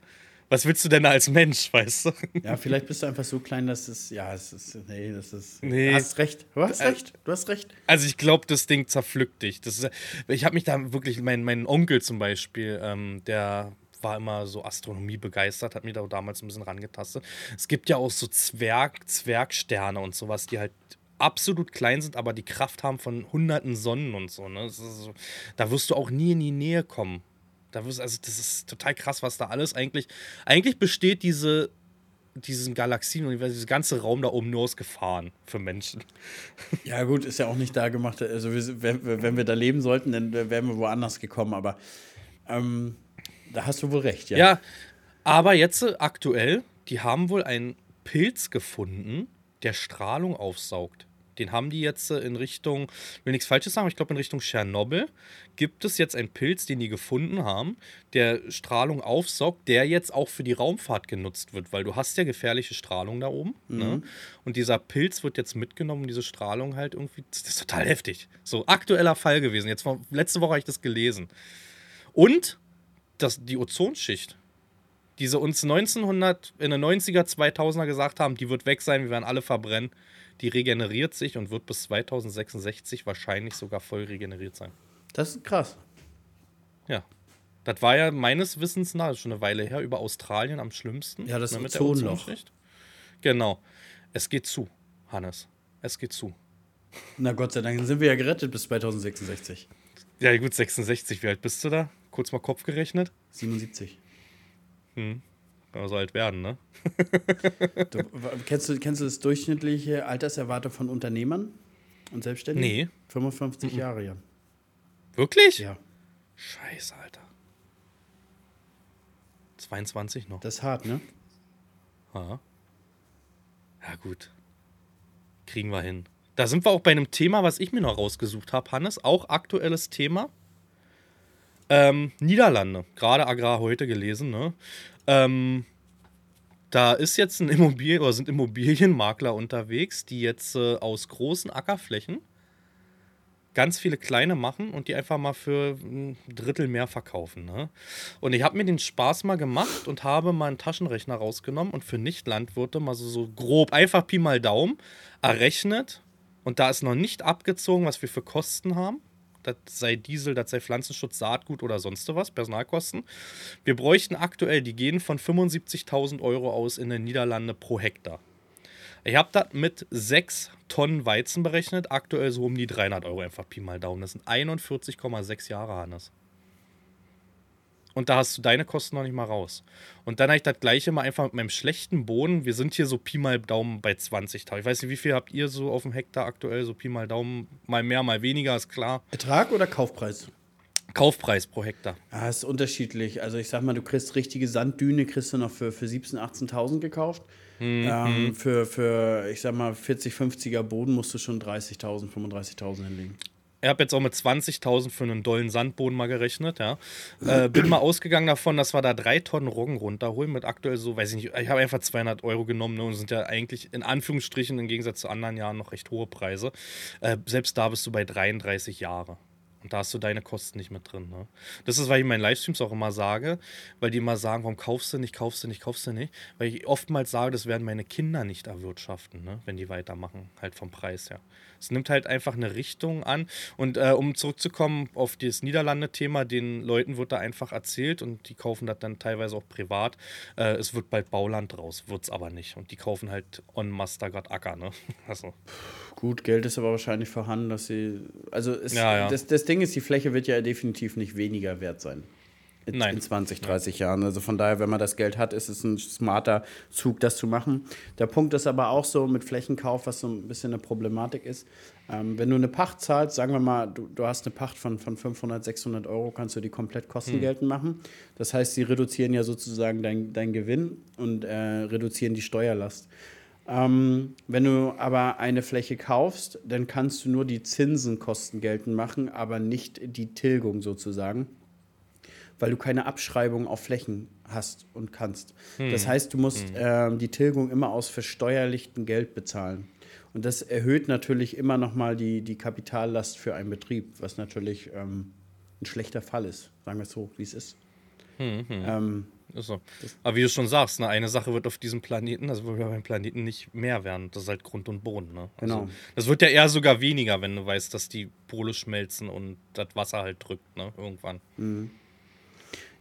was willst du denn da als Mensch, weißt du? Ja, vielleicht bist du einfach so klein, dass es, ja, es ist, nee, das ist, nee. du hast recht, du hast äh, recht, du hast recht. Also ich glaube, das Ding zerpflückt dich. Das ist, ich habe mich da wirklich, mein, mein Onkel zum Beispiel, ähm, der war immer so Astronomie begeistert, hat mich da damals ein bisschen rangetastet. Es gibt ja auch so Zwerg, Zwergsterne und sowas, die halt absolut klein sind, aber die Kraft haben von hunderten Sonnen und so. Ne? So, da wirst du auch nie in die Nähe kommen. Da wirst, also das ist total krass, was da alles eigentlich. Eigentlich besteht diese, diesen Galaxienuniversum, dieser ganze Raum da oben nur aus Gefahren für Menschen. Ja, gut, ist ja auch nicht da gemacht. Also, wenn, wenn wir da leben sollten, dann wären wir woanders gekommen. Aber ähm, da hast du wohl recht, ja. Ja, aber jetzt äh, aktuell, die haben wohl einen Pilz gefunden, der Strahlung aufsaugt. Den haben die jetzt äh, in Richtung, will nichts Falsches sagen, aber ich glaube in Richtung Tschernobyl gibt es jetzt einen Pilz, den die gefunden haben, der Strahlung aufsaugt, der jetzt auch für die Raumfahrt genutzt wird, weil du hast ja gefährliche Strahlung da oben. Ne? Mhm. Ne? Und dieser Pilz wird jetzt mitgenommen, diese Strahlung halt irgendwie, das ist total heftig. So, aktueller Fall gewesen. Jetzt letzte Woche habe ich das gelesen. Und das, die Ozonschicht, die sie uns 1900, in den 90er, 2000er gesagt haben, die wird weg sein, wir werden alle verbrennen die regeneriert sich und wird bis 2066 wahrscheinlich sogar voll regeneriert sein. Das ist krass. Ja. Das war ja meines Wissens nach schon eine Weile her über Australien am schlimmsten. Ja, das ne, ist Ozonloch. Genau. Es geht zu, Hannes. Es geht zu. Na Gott sei Dank, dann sind wir ja gerettet bis 2066. Ja, gut, 66. Wie alt bist du da? Kurz mal Kopf gerechnet. 77. Hm. Kann man so alt werden, ne? du, kennst, du, kennst du das durchschnittliche Alterserwartung von Unternehmern und Selbstständigen? Nee. 55 mhm. Jahre, ja. Wirklich? Ja. Scheiße, Alter. 22 noch. Das ist hart, ne? Ja. Ja, gut. Kriegen wir hin. Da sind wir auch bei einem Thema, was ich mir noch rausgesucht habe, Hannes. Auch aktuelles Thema. Ähm, Niederlande. Gerade Agrar heute gelesen, ne? Ähm, da ist jetzt ein Immobilien oder sind Immobilienmakler unterwegs, die jetzt äh, aus großen Ackerflächen ganz viele kleine machen und die einfach mal für ein Drittel mehr verkaufen. Ne? Und ich habe mir den Spaß mal gemacht und habe mal einen Taschenrechner rausgenommen und für Nicht-Landwirte mal so, so grob, einfach Pi mal Daumen, errechnet. Und da ist noch nicht abgezogen, was wir für Kosten haben Das sei Diesel, das sei Pflanzenschutz, Saatgut oder sonst was, Personalkosten. Wir bräuchten aktuell, die gehen von 75.000 Euro aus in den Niederlande pro Hektar. Ich habe das mit 6 Tonnen Weizen berechnet, aktuell so um die 300 Euro einfach Pi mal Daumen. Das sind 41,6 Jahre, Hannes und da hast du deine Kosten noch nicht mal raus. Und dann habe ich das gleiche mal einfach mit meinem schlechten Boden. Wir sind hier so Pi mal Daumen bei 20.000. Ich weiß nicht, wie viel habt ihr so auf dem Hektar aktuell? So Pi mal Daumen, mal mehr, mal weniger, ist klar. Ertrag oder Kaufpreis? Kaufpreis pro Hektar. Ja, ist unterschiedlich. Also ich sag mal, du kriegst richtige Sanddüne, kriegst du noch für, für 17.000, 18.000 gekauft. Mhm. Ähm, für, für, ich sag mal, 40, 50er Boden musst du schon 30.000, 35.000 hinlegen. Ich habe jetzt auch mit 20.000 für einen dollen Sandboden mal gerechnet, ja. Äh, bin mal ausgegangen davon, dass wir da drei Tonnen Roggen runterholen mit aktuell so, weiß ich nicht, ich habe einfach 200 Euro genommen ne, und sind ja eigentlich in Anführungsstrichen im Gegensatz zu anderen Jahren noch recht hohe Preise. Äh, selbst da bist du bei 33 Jahre. Und da hast du deine Kosten nicht mit drin. Ne? Das ist, weil ich in meinen Livestreams auch immer sage, weil die immer sagen, warum kaufst du nicht, kaufst du nicht, kaufst du nicht. Weil ich oftmals sage, das werden meine Kinder nicht erwirtschaften, ne? wenn die weitermachen, halt vom Preis her. Es nimmt halt einfach eine Richtung an. Und äh, um zurückzukommen auf das Niederlande-Thema, den Leuten wird da einfach erzählt und die kaufen das dann teilweise auch privat. Äh, es wird bald Bauland draus, wird es aber nicht. Und die kaufen halt on Master gerade Acker. Ne? Also. Gut, Geld ist aber wahrscheinlich vorhanden, dass sie. Also es, ja, ja. Das, das Ding ist, die Fläche wird ja definitiv nicht weniger wert sein. In, Nein. in 20, 30 Jahren. Also von daher, wenn man das Geld hat, ist es ein smarter Zug, das zu machen. Der Punkt ist aber auch so mit Flächenkauf, was so ein bisschen eine Problematik ist. Ähm, wenn du eine Pacht zahlst, sagen wir mal, du, du hast eine Pacht von, von 500, 600 Euro, kannst du die komplett kostengeltend hm. machen. Das heißt, sie reduzieren ja sozusagen deinen dein Gewinn und äh, reduzieren die Steuerlast. Ähm, wenn du aber eine Fläche kaufst, dann kannst du nur die Zinsenkosten geltend machen, aber nicht die Tilgung sozusagen, weil du keine Abschreibung auf Flächen hast und kannst. Hm. Das heißt, du musst hm. ähm, die Tilgung immer aus versteuerlichtem Geld bezahlen. Und das erhöht natürlich immer noch mal die, die Kapitallast für einen Betrieb, was natürlich ähm, ein schlechter Fall ist, sagen wir es so, wie es ist. Hm, hm. Ähm, ist so. Aber wie du schon sagst, ne, eine Sache wird auf diesem Planeten, also wir beim Planeten nicht mehr werden. Das ist halt Grund und Boden. Ne? Also, genau. Das wird ja eher sogar weniger, wenn du weißt, dass die Pole schmelzen und das Wasser halt drückt, ne? Irgendwann. Mhm.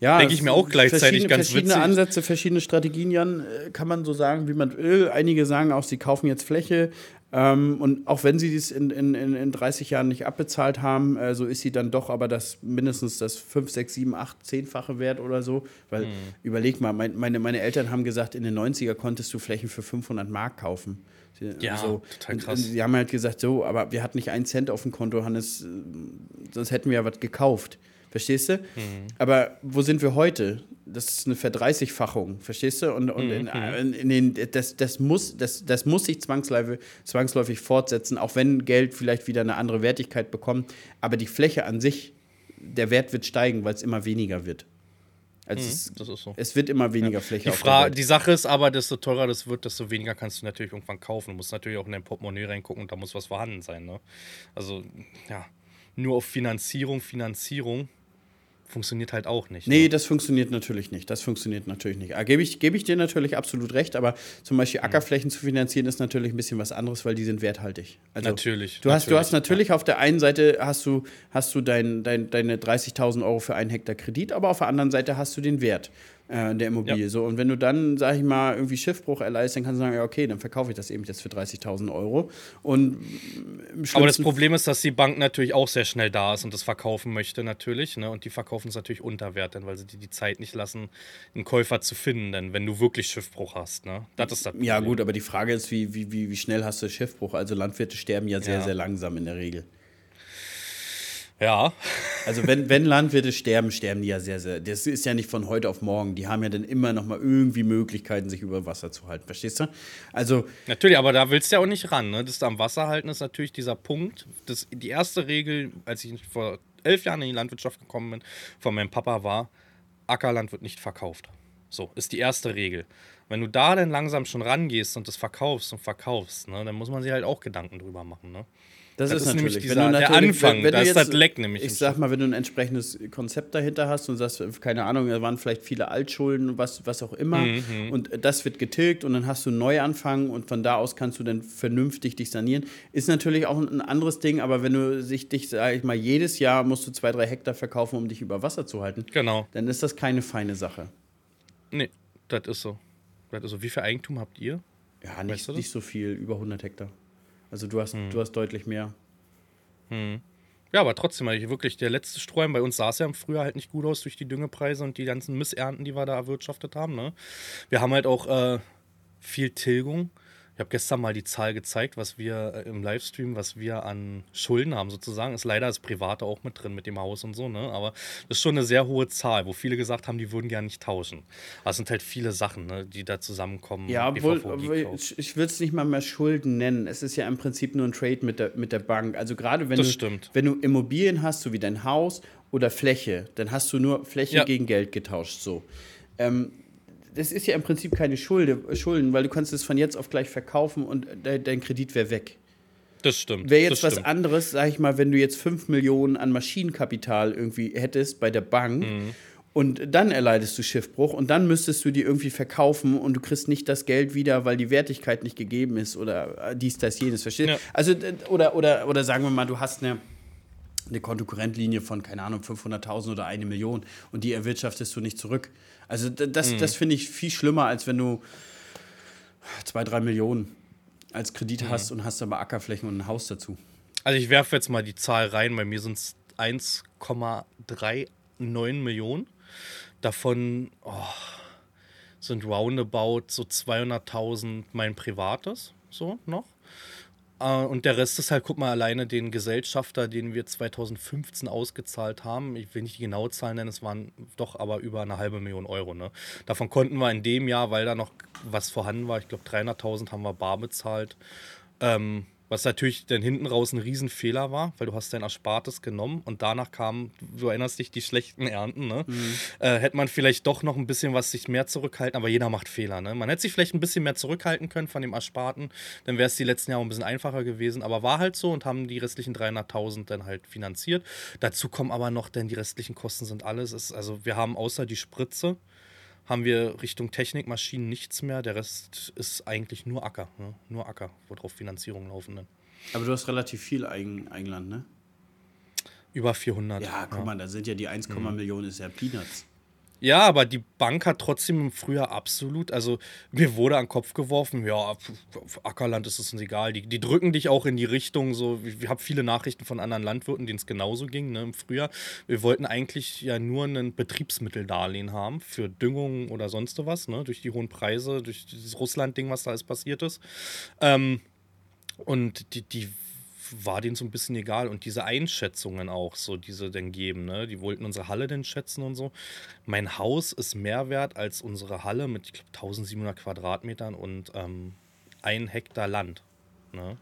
Ja, denke ich mir auch gleichzeitig ganz verschiedene witzig. Ansätze, verschiedene Strategien, Jan, äh, kann man so sagen, wie man will. Einige sagen auch, sie kaufen jetzt Fläche, ähm, und auch wenn sie dies in, in, in 30 Jahren nicht abbezahlt haben, äh, so ist sie dann doch aber das mindestens das 5, 6, 7, 8, 10-fache Wert oder so. Weil, mhm. überleg mal, mein, meine, meine Eltern haben gesagt, in den 90er konntest du Flächen für 500 Mark kaufen. Ja, so. total krass. Und, und sie haben halt gesagt, so, aber wir hatten nicht einen Cent auf dem Konto, Hannes, äh, sonst hätten wir ja was gekauft. Verstehst du? Mhm. Aber wo sind wir heute? Das ist eine Verdreißigfachung, verstehst du? Und, und mhm. in, in den, das, das, muss, das, das muss sich zwangsläufig, zwangsläufig fortsetzen, auch wenn Geld vielleicht wieder eine andere Wertigkeit bekommt. Aber die Fläche an sich, der Wert wird steigen, weil es immer weniger wird. Also mhm, es, das ist so. es wird immer weniger ja. Fläche. Die, Frage, die Sache ist aber, desto teurer das wird, desto weniger kannst du natürlich irgendwann kaufen. Du musst natürlich auch in dein Portemonnaie reingucken und da muss was vorhanden sein. Ne? Also, ja, nur auf Finanzierung, Finanzierung funktioniert halt auch nicht. Nee, ne? das funktioniert natürlich nicht. Das funktioniert natürlich nicht. Ah, Gebe ich, geb ich dir natürlich absolut recht, aber zum Beispiel mhm. Ackerflächen zu finanzieren ist natürlich ein bisschen was anderes, weil die sind werthaltig. Also natürlich. Du hast, du hast natürlich ja. auf der einen Seite hast du, hast du dein, dein, deine 30.000 Euro für einen Hektar Kredit, aber auf der anderen Seite hast du den Wert äh, der Immobilie. Ja. So, und wenn du dann, sag ich mal, irgendwie Schiffbruch erleist, dann kannst du sagen, ja, okay, dann verkaufe ich das eben jetzt für 30.000 Euro. Und Aber das Problem ist, dass die Bank natürlich auch sehr schnell da ist und das verkaufen möchte, natürlich. Ne? Und die verkaufen es natürlich unter Wert, denn, weil sie dir die Zeit nicht lassen, einen Käufer zu finden, denn wenn du wirklich Schiffbruch hast. Ne? Das ist das Problem. Ja, gut, aber die Frage ist, wie, wie, wie schnell hast du Schiffbruch? Also Landwirte sterben ja sehr, ja. sehr langsam in der Regel. Ja. Also wenn, wenn Landwirte sterben, sterben die ja sehr, sehr. Das ist ja nicht von heute auf morgen. Die haben ja dann immer noch mal irgendwie Möglichkeiten, sich über Wasser zu halten. Verstehst du? Also natürlich, aber da willst du ja auch nicht ran. Ne? Das am Wasser halten ist natürlich dieser Punkt. Das, die erste Regel, als ich vor elf Jahren in die Landwirtschaft gekommen bin, von meinem Papa war: Ackerland wird nicht verkauft. So ist die erste Regel. Wenn du da dann langsam schon rangehst und das verkaufst und verkaufst, ne, dann muss man sich halt auch Gedanken drüber machen. Ne? Das, Das ist, ist nämlich natürlich dieser- wenn du der Anfang, da du ist jetzt- das Leck nämlich Ich sag mal, wenn du ein entsprechendes Konzept dahinter hast und sagst, keine Ahnung, da waren vielleicht viele Altschulden, was, was auch immer, Mhm, und das wird getilgt und dann hast du einen Neuanfang und von da aus kannst du dann vernünftig dich sanieren. Ist natürlich auch ein anderes Ding, aber wenn du sich dich, sag ich mal, jedes Jahr musst du zwei, drei Hektar verkaufen, um dich über Wasser zu halten, Genau. dann ist das keine feine Sache. Nee, das ist so. Das ist so. Wie viel Eigentum habt ihr? Ja, nicht, Weißt du das? nicht so viel, über 100 Hektar. Also du hast, Hm. du hast deutlich mehr. Ja, aber trotzdem, also wirklich, der letzte Strohhalm bei uns sah es ja im Frühjahr halt nicht gut aus durch die Düngepreise und die ganzen Missernten, die wir da erwirtschaftet haben. Ne? Wir haben halt auch äh, viel Tilgung. Ich habe gestern mal die Zahl gezeigt, was wir äh, im Livestream, was wir an Schulden haben sozusagen. Ist leider das Private auch mit drin mit dem Haus und so, ne? Aber das ist schon eine sehr hohe Zahl, wo viele gesagt haben, die würden gerne nicht tauschen. Aber es sind halt viele Sachen, ne, die da zusammenkommen. Ja, obwohl, ich, ich würde es nicht mal mehr Schulden nennen. Es ist ja im Prinzip nur ein Trade mit der, mit der Bank. Also gerade wenn Das du, stimmt. wenn du Immobilien hast, so wie dein Haus oder Fläche, dann hast du nur Fläche Ja. gegen Geld getauscht. So. Ähm, das ist ja im Prinzip keine Schulde, Schulden, weil du kannst es von jetzt auf gleich verkaufen und de, dein Kredit wäre weg. Das stimmt. Wäre jetzt was stimmt. anderes, sag ich mal, wenn du jetzt 5 Millionen an Maschinenkapital irgendwie hättest bei der Bank Mhm. und dann erleidest du Schiffbruch und dann müsstest du die irgendwie verkaufen und du kriegst nicht das Geld wieder, weil die Wertigkeit nicht gegeben ist oder dies, das, jenes, verstehst Ja. Also, oder, oder, oder sagen wir mal, du hast eine, eine Kontokorrentlinie von, keine Ahnung, 500.000 oder eine Million und die erwirtschaftest du nicht zurück. Also das, Mhm. das finde ich viel schlimmer, als wenn du zwei, drei Millionen als Kredit Mhm. hast und hast aber Ackerflächen und ein Haus dazu. Also ich werfe jetzt mal die Zahl rein, bei mir sind es 1,39 Millionen. Davon oh, sind roundabout so 200.000 mein privates, so noch. Äh, Und der Rest ist halt, guck mal, alleine den Gesellschafter, den wir 2015 ausgezahlt haben. Ich will nicht die genaue Zahl nennen, es waren doch aber über eine halbe Million Euro. Ne? Davon konnten wir in dem Jahr, weil da noch was vorhanden war, ich glaube 300.000 haben wir bar bezahlt. Ähm, was natürlich dann hinten raus ein Riesenfehler war, weil du hast dein Erspartes genommen und danach kamen, du erinnerst dich, die schlechten Ernten. Ne? Äh, hätte man vielleicht doch noch ein bisschen was sich mehr zurückhalten, aber jeder macht Fehler. Ne? Man hätte sich vielleicht ein bisschen mehr zurückhalten können von dem Ersparten, dann wäre es die letzten Jahre ein bisschen einfacher gewesen, aber war halt so und haben die restlichen 300.000 dann halt finanziert. Dazu kommen aber noch, denn die restlichen Kosten sind alles. Es, also wir haben außer die Spritze, haben wir Richtung Technik, Maschinen nichts mehr. Der Rest ist eigentlich nur Acker. Ne? Nur Acker, worauf Finanzierungen laufen. Ne? Aber du hast relativ viel Eigen, Eigenland, ne? Über 400. Ja, guck mal, da sind ja die 1, Mhm. Millionen ist ja Peanuts. Ja, aber die Bank hat trotzdem im Frühjahr absolut, also mir wurde an den Kopf geworfen, ja, Ackerland ist es uns egal. Die, die drücken dich auch in die Richtung, so, ich, ich habe viele Nachrichten von anderen Landwirten, denen es genauso ging, ne, im Frühjahr. Wir wollten eigentlich ja nur ein Betriebsmitteldarlehen haben für Düngung oder sonst was, ne, durch die hohen Preise, durch dieses Russland-Ding, was da alles passiert ist. Ähm, und die, die war denen so ein bisschen egal. Und diese Einschätzungen auch, so diese dann geben, ne? Die wollten unsere Halle denn schätzen und so. Mein Haus ist mehr wert als unsere Halle mit, ich glaube, 1700 Quadratmetern und ähm, ein Hektar Land. Ne?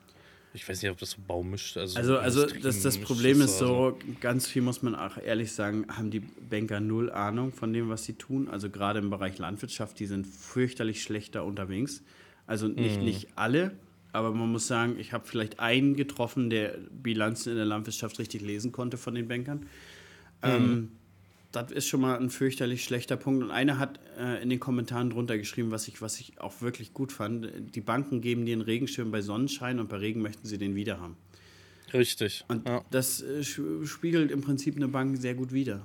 Ich weiß nicht, ob das so baumisch also Also, also das, das Problem ist so, ganz viel muss man auch ehrlich sagen, haben die Banker null Ahnung von dem, was sie tun. Also gerade im Bereich Landwirtschaft, die sind fürchterlich schlechter unterwegs. Also nicht, Mhm. nicht alle, aber man muss sagen, ich habe vielleicht einen getroffen, der Bilanzen in der Landwirtschaft richtig lesen konnte von den Bankern. Ähm, das ist schon mal ein fürchterlich schlechter Punkt. Und einer hat äh, in den Kommentaren drunter geschrieben, was ich, was ich auch wirklich gut fand. Die Banken geben dir einen Regenschirm bei Sonnenschein und bei Regen möchten sie den wieder haben. Richtig. Und ja. das äh, spiegelt im Prinzip eine Bank sehr gut wider.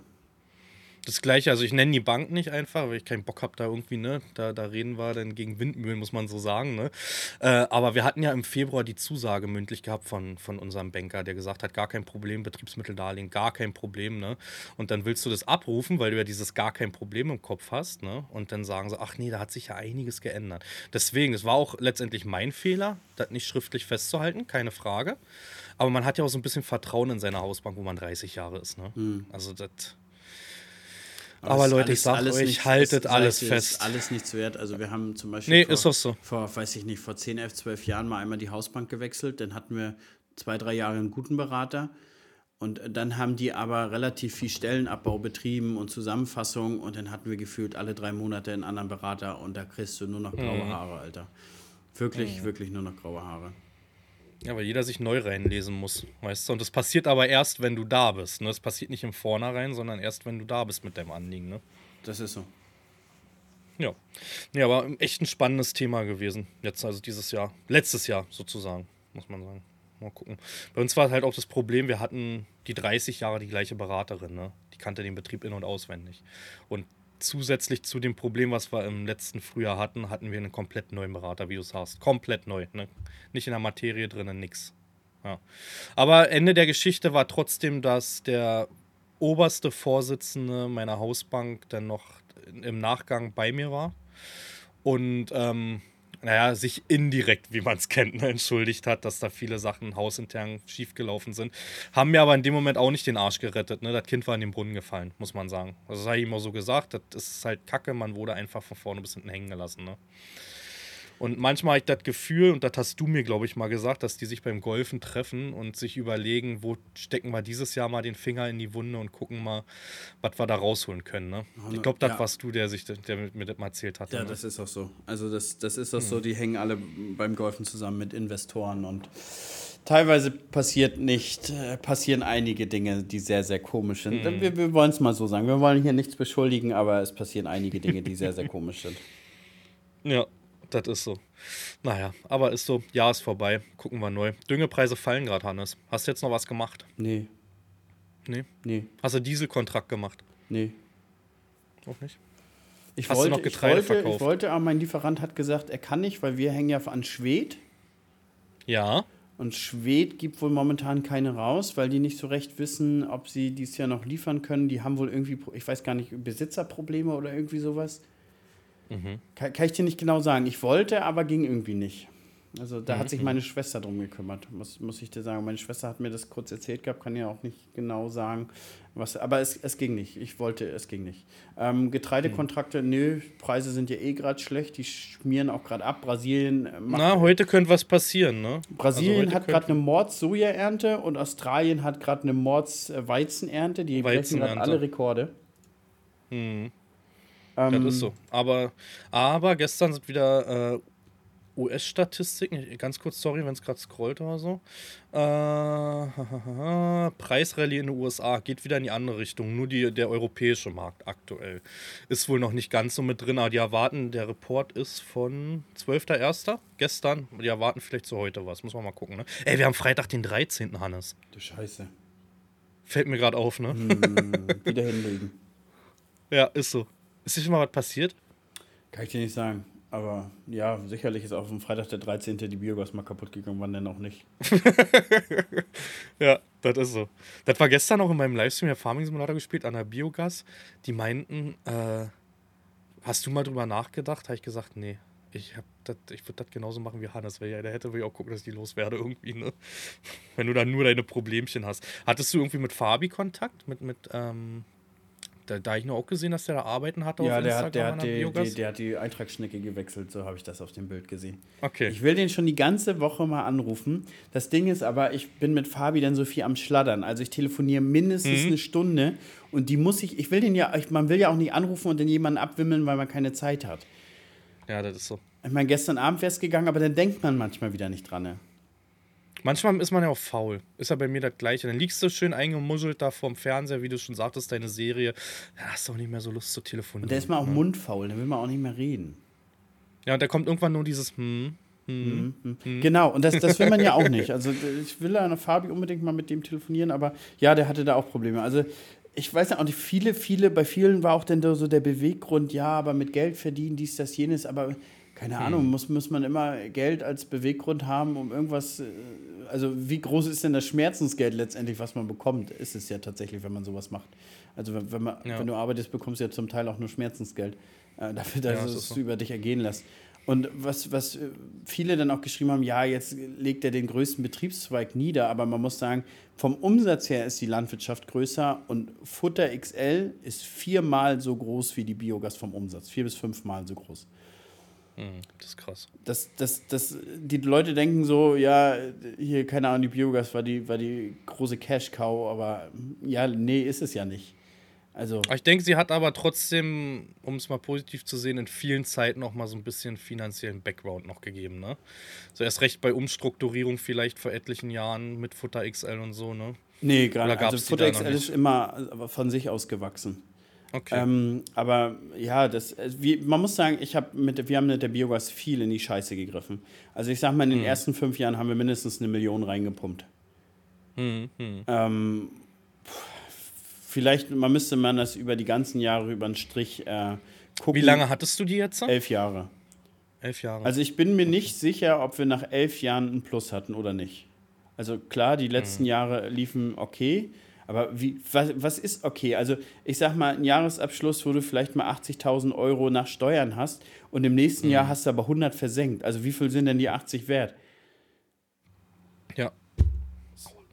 Das gleiche, also ich nenne die Bank nicht einfach, weil ich keinen Bock habe, da irgendwie, ne, da, da reden wir dann gegen Windmühlen, muss man so sagen, ne. Äh, aber wir hatten ja im Februar die Zusage mündlich gehabt von, von unserem Banker, der gesagt hat, gar kein Problem, Betriebsmitteldarlehen, gar kein Problem, ne. Und dann willst du das abrufen, weil du ja dieses gar kein Problem im Kopf hast, ne. Und dann sagen sie, ach nee, da hat sich ja einiges geändert. Deswegen, das war auch letztendlich mein Fehler, das nicht schriftlich festzuhalten, keine Frage. Aber man hat ja auch so ein bisschen Vertrauen in seine Hausbank, wo man 30 Jahre ist, ne. Also das Aber ist Leute, ich sag euch, nichts- haltet es- alles fest. Ist alles nichts wert. Also wir haben zum Beispiel Nee, vor, ist doch so. vor, weiß ich nicht, vor 10, 11, 12 Jahren mal einmal die Hausbank gewechselt. Dann hatten wir zwei, drei Jahre einen guten Berater. Und dann haben die aber relativ viel Stellenabbau betrieben und Zusammenfassung und dann hatten wir gefühlt alle drei Monate einen anderen Berater und da kriegst du nur noch graue Mhm. Haare, Alter. Wirklich, wirklich nur noch graue Haare. Ja, weil jeder sich neu reinlesen muss, weißt du? Und das passiert aber erst, wenn du da bist. Ne? Das passiert nicht im Vornherein, sondern erst, wenn du da bist mit deinem Anliegen. Ne? Das ist so. Ja. Nee, aber echt ein spannendes Thema gewesen. Jetzt, also dieses Jahr. Letztes Jahr sozusagen, muss man sagen. Mal gucken. Bei uns war halt auch das Problem, wir hatten die 30 Jahre die gleiche Beraterin, ne? Die kannte den Betrieb in- und auswendig. Und zusätzlich zu dem Problem, was wir im letzten Frühjahr hatten, hatten wir einen komplett neuen Berater, wie du sagst. Komplett neu. Ne? Nicht in der Materie drinnen, nix. Ja. Aber Ende der Geschichte war trotzdem, dass der oberste Vorsitzende meiner Hausbank dann noch im Nachgang bei mir war und ähm, naja, sich indirekt, wie man es kennt, ne, entschuldigt hat, dass da viele Sachen hausintern schiefgelaufen sind. Haben mir aber in dem Moment auch nicht den Arsch gerettet. Ne? Das Kind war in den Brunnen gefallen, muss man sagen. Also, das habe ich auch so gesagt. Das ist halt kacke. Man wurde einfach von vorne bis hinten hängen gelassen. Ne? Und manchmal habe ich das Gefühl, und das hast du mir, glaube ich, mal gesagt, dass die sich beim Golfen treffen und sich überlegen, wo stecken wir dieses Jahr mal den Finger in die Wunde und gucken mal, was wir da rausholen können. Ne? Ich glaube, das Ja. warst du, der sich der mir das mal erzählt hat. Ja, ne? das ist auch so. Also das, das ist auch Hm. so, die hängen alle beim Golfen zusammen mit Investoren und teilweise passiert nicht, äh, passieren einige Dinge, die sehr, sehr komisch sind. Hm. Wir, wir wollen es mal so sagen. Wir wollen hier nichts beschuldigen, aber es passieren einige Dinge, die sehr, sehr komisch sind. Ja, das ist so. Naja, aber ist so, Jahr ist vorbei, gucken wir neu. Düngepreise fallen gerade, Hannes. Hast du jetzt noch was gemacht? Nee, Nee. nee, Hast du Dieselkontrakt gemacht? nee. Auch nicht? Ich Hast du wollte, noch Getreide ich wollte, verkauft? Ich wollte, aber mein Lieferant hat gesagt, er kann nicht, weil wir hängen ja an Schwed. Ja. Und Schwed gibt wohl momentan keine raus, weil die nicht so recht wissen, ob sie dieses Jahr noch liefern können. Die haben wohl irgendwie, ich weiß gar nicht, Besitzerprobleme oder irgendwie sowas. Mhm. Kann, kann ich dir nicht genau sagen. Ich wollte, aber ging irgendwie nicht. Also da Mhm, hat sich meine Schwester drum gekümmert, muss, muss ich dir sagen. Meine Schwester hat mir das kurz erzählt gehabt, kann ja auch nicht genau sagen, was. Aber es, es ging nicht. Ich wollte, es ging nicht. Ähm, Getreidekontrakte, nö, Preise sind ja eh gerade schlecht, die schmieren auch gerade ab. Brasilien äh, macht Na, heute könnte was passieren, ne? Brasilien Also hat gerade eine Mords-Sojaernte und Australien hat gerade eine Mords-Weizenernte. Die brechen gerade alle Rekorde. Hm, Ähm, das ist so. Aber, aber gestern sind wieder äh, US-Statistiken. Ganz kurz, sorry, wenn es gerade scrollt oder so. Äh, Preisrallye in den USA geht wieder in die andere Richtung. Nur die, der europäische Markt aktuell ist wohl noch nicht ganz so mit drin. Aber die erwarten, der Report ist von 12.01. gestern. Die erwarten vielleicht zu heute was. Muss man mal gucken. Ne? Ey, wir haben Freitag den 13. Hannes. Du Scheiße. Fällt mir gerade auf, ne? Hm, wieder hinlegen. Ja, ist so. Ist dir schon mal was passiert? Kann ich dir nicht sagen. Aber ja, sicherlich ist auf dem Freitag der 13. die Biogas mal kaputt gegangen, wann denn auch nicht. Ja, das ist so. Das war gestern auch in meinem Livestream der Farming Simulator gespielt an der Biogas. Die meinten, äh, hast du mal drüber nachgedacht? Habe ich gesagt, nee. Ich, hab dat, ich würde das genauso machen wie Hannes, weil ja, der hätte ich auch gucken, dass ich die loswerde irgendwie, ne? Wenn du dann nur deine Problemchen hast. Hattest du irgendwie mit Fabi Kontakt? Mit, mit, ähm, da, da ich nur auch gesehen, dass der da arbeiten hatte Ja, auf der hat, der, an hat der die, die, der hat die Eintragsschnecke gewechselt, so habe ich das auf dem Bild gesehen. okay. Ich will den schon die ganze Woche mal anrufen. Das Ding ist aber, ich bin mit Fabi dann so viel am Schladdern. Also ich telefoniere mindestens Mhm. eine Stunde und die muss ich, ich will den ja, ich, man will ja auch nicht anrufen und dann jemanden abwimmeln, weil man keine Zeit hat. Ja, das ist so. Ich meine, gestern Abend wäre es gegangen, aber dann denkt man manchmal wieder nicht dran. Ne? Manchmal ist man ja auch faul. Ist ja bei mir das Gleiche. Dann liegst du schön eingemuschelt da vorm Fernseher, wie du schon sagtest, deine Serie. Dann hast du auch nicht mehr so Lust zu telefonieren. Und da ist man auch mundfaul, da will man auch nicht mehr reden. Ja, und da kommt irgendwann nur dieses Hm. hm. Genau, und das, das will man ja auch nicht. Also ich will an Fabi unbedingt mal mit dem telefonieren, aber ja, der hatte da auch Probleme. Also ich weiß ja auch nicht, viele, viele, bei vielen war auch dann so der Beweggrund, ja, aber mit Geld verdienen, dies, das, jenes, aber keine Ahnung, muss, muss man immer Geld als Beweggrund haben, um irgendwas, äh, also wie groß ist denn das Schmerzensgeld letztendlich, was man bekommt, ist es ja tatsächlich, wenn man sowas macht. Also wenn, wenn, man, Ja. wenn du arbeitest, bekommst du ja zum Teil auch nur Schmerzensgeld, äh, dafür, dass Ja, das es ist so. du über dich ergehen lässt. Und was, was äh, viele dann auch geschrieben haben, ja, jetzt legt er den größten Betriebszweig nieder, aber man muss sagen, vom Umsatz her ist die Landwirtschaft größer und Futter XL ist viermal so groß wie die Biogas vom Umsatz, vier bis fünfmal so groß. Mhm, das ist krass. Das, das, das, die Leute denken so, ja, hier, keine Ahnung, die Biogas war die, war die große Cash-Cow, aber ja, nee, ist es ja nicht. Also. Ich denke, sie hat aber trotzdem, um es mal positiv zu sehen, in vielen Zeiten auch mal so ein bisschen finanziellen Background noch gegeben, ne? So erst recht bei Umstrukturierung vielleicht vor etlichen Jahren mit Futter XL und so, ne? Nee, gerade. Also Futter XL ist immer von sich aus gewachsen. Okay. Ähm, aber ja, das, äh, wie, man muss sagen, ich hab mit, wir haben mit der Biogas viel in die Scheiße gegriffen. Also ich sag mal, in den mhm. ersten fünf Jahren haben wir mindestens eine Million reingepumpt. Mhm. mhm. Ähm, vielleicht, man müsste man das über die ganzen Jahre über den Strich äh, gucken. Wie lange hattest du die jetzt? Elf Jahre. Elf Jahre. Also ich bin mir nicht sicher, ob wir nach elf Jahren einen Plus hatten oder nicht. Also klar, die letzten mhm. Jahre liefen okay, aber wie, was, was ist okay? Also ich sag mal, ein Jahresabschluss, wo du vielleicht mal 80.000 Euro nach Steuern hast und im nächsten mhm. Jahr hast du aber 100 versenkt. Also wie viel sind denn die 80 wert? Ja.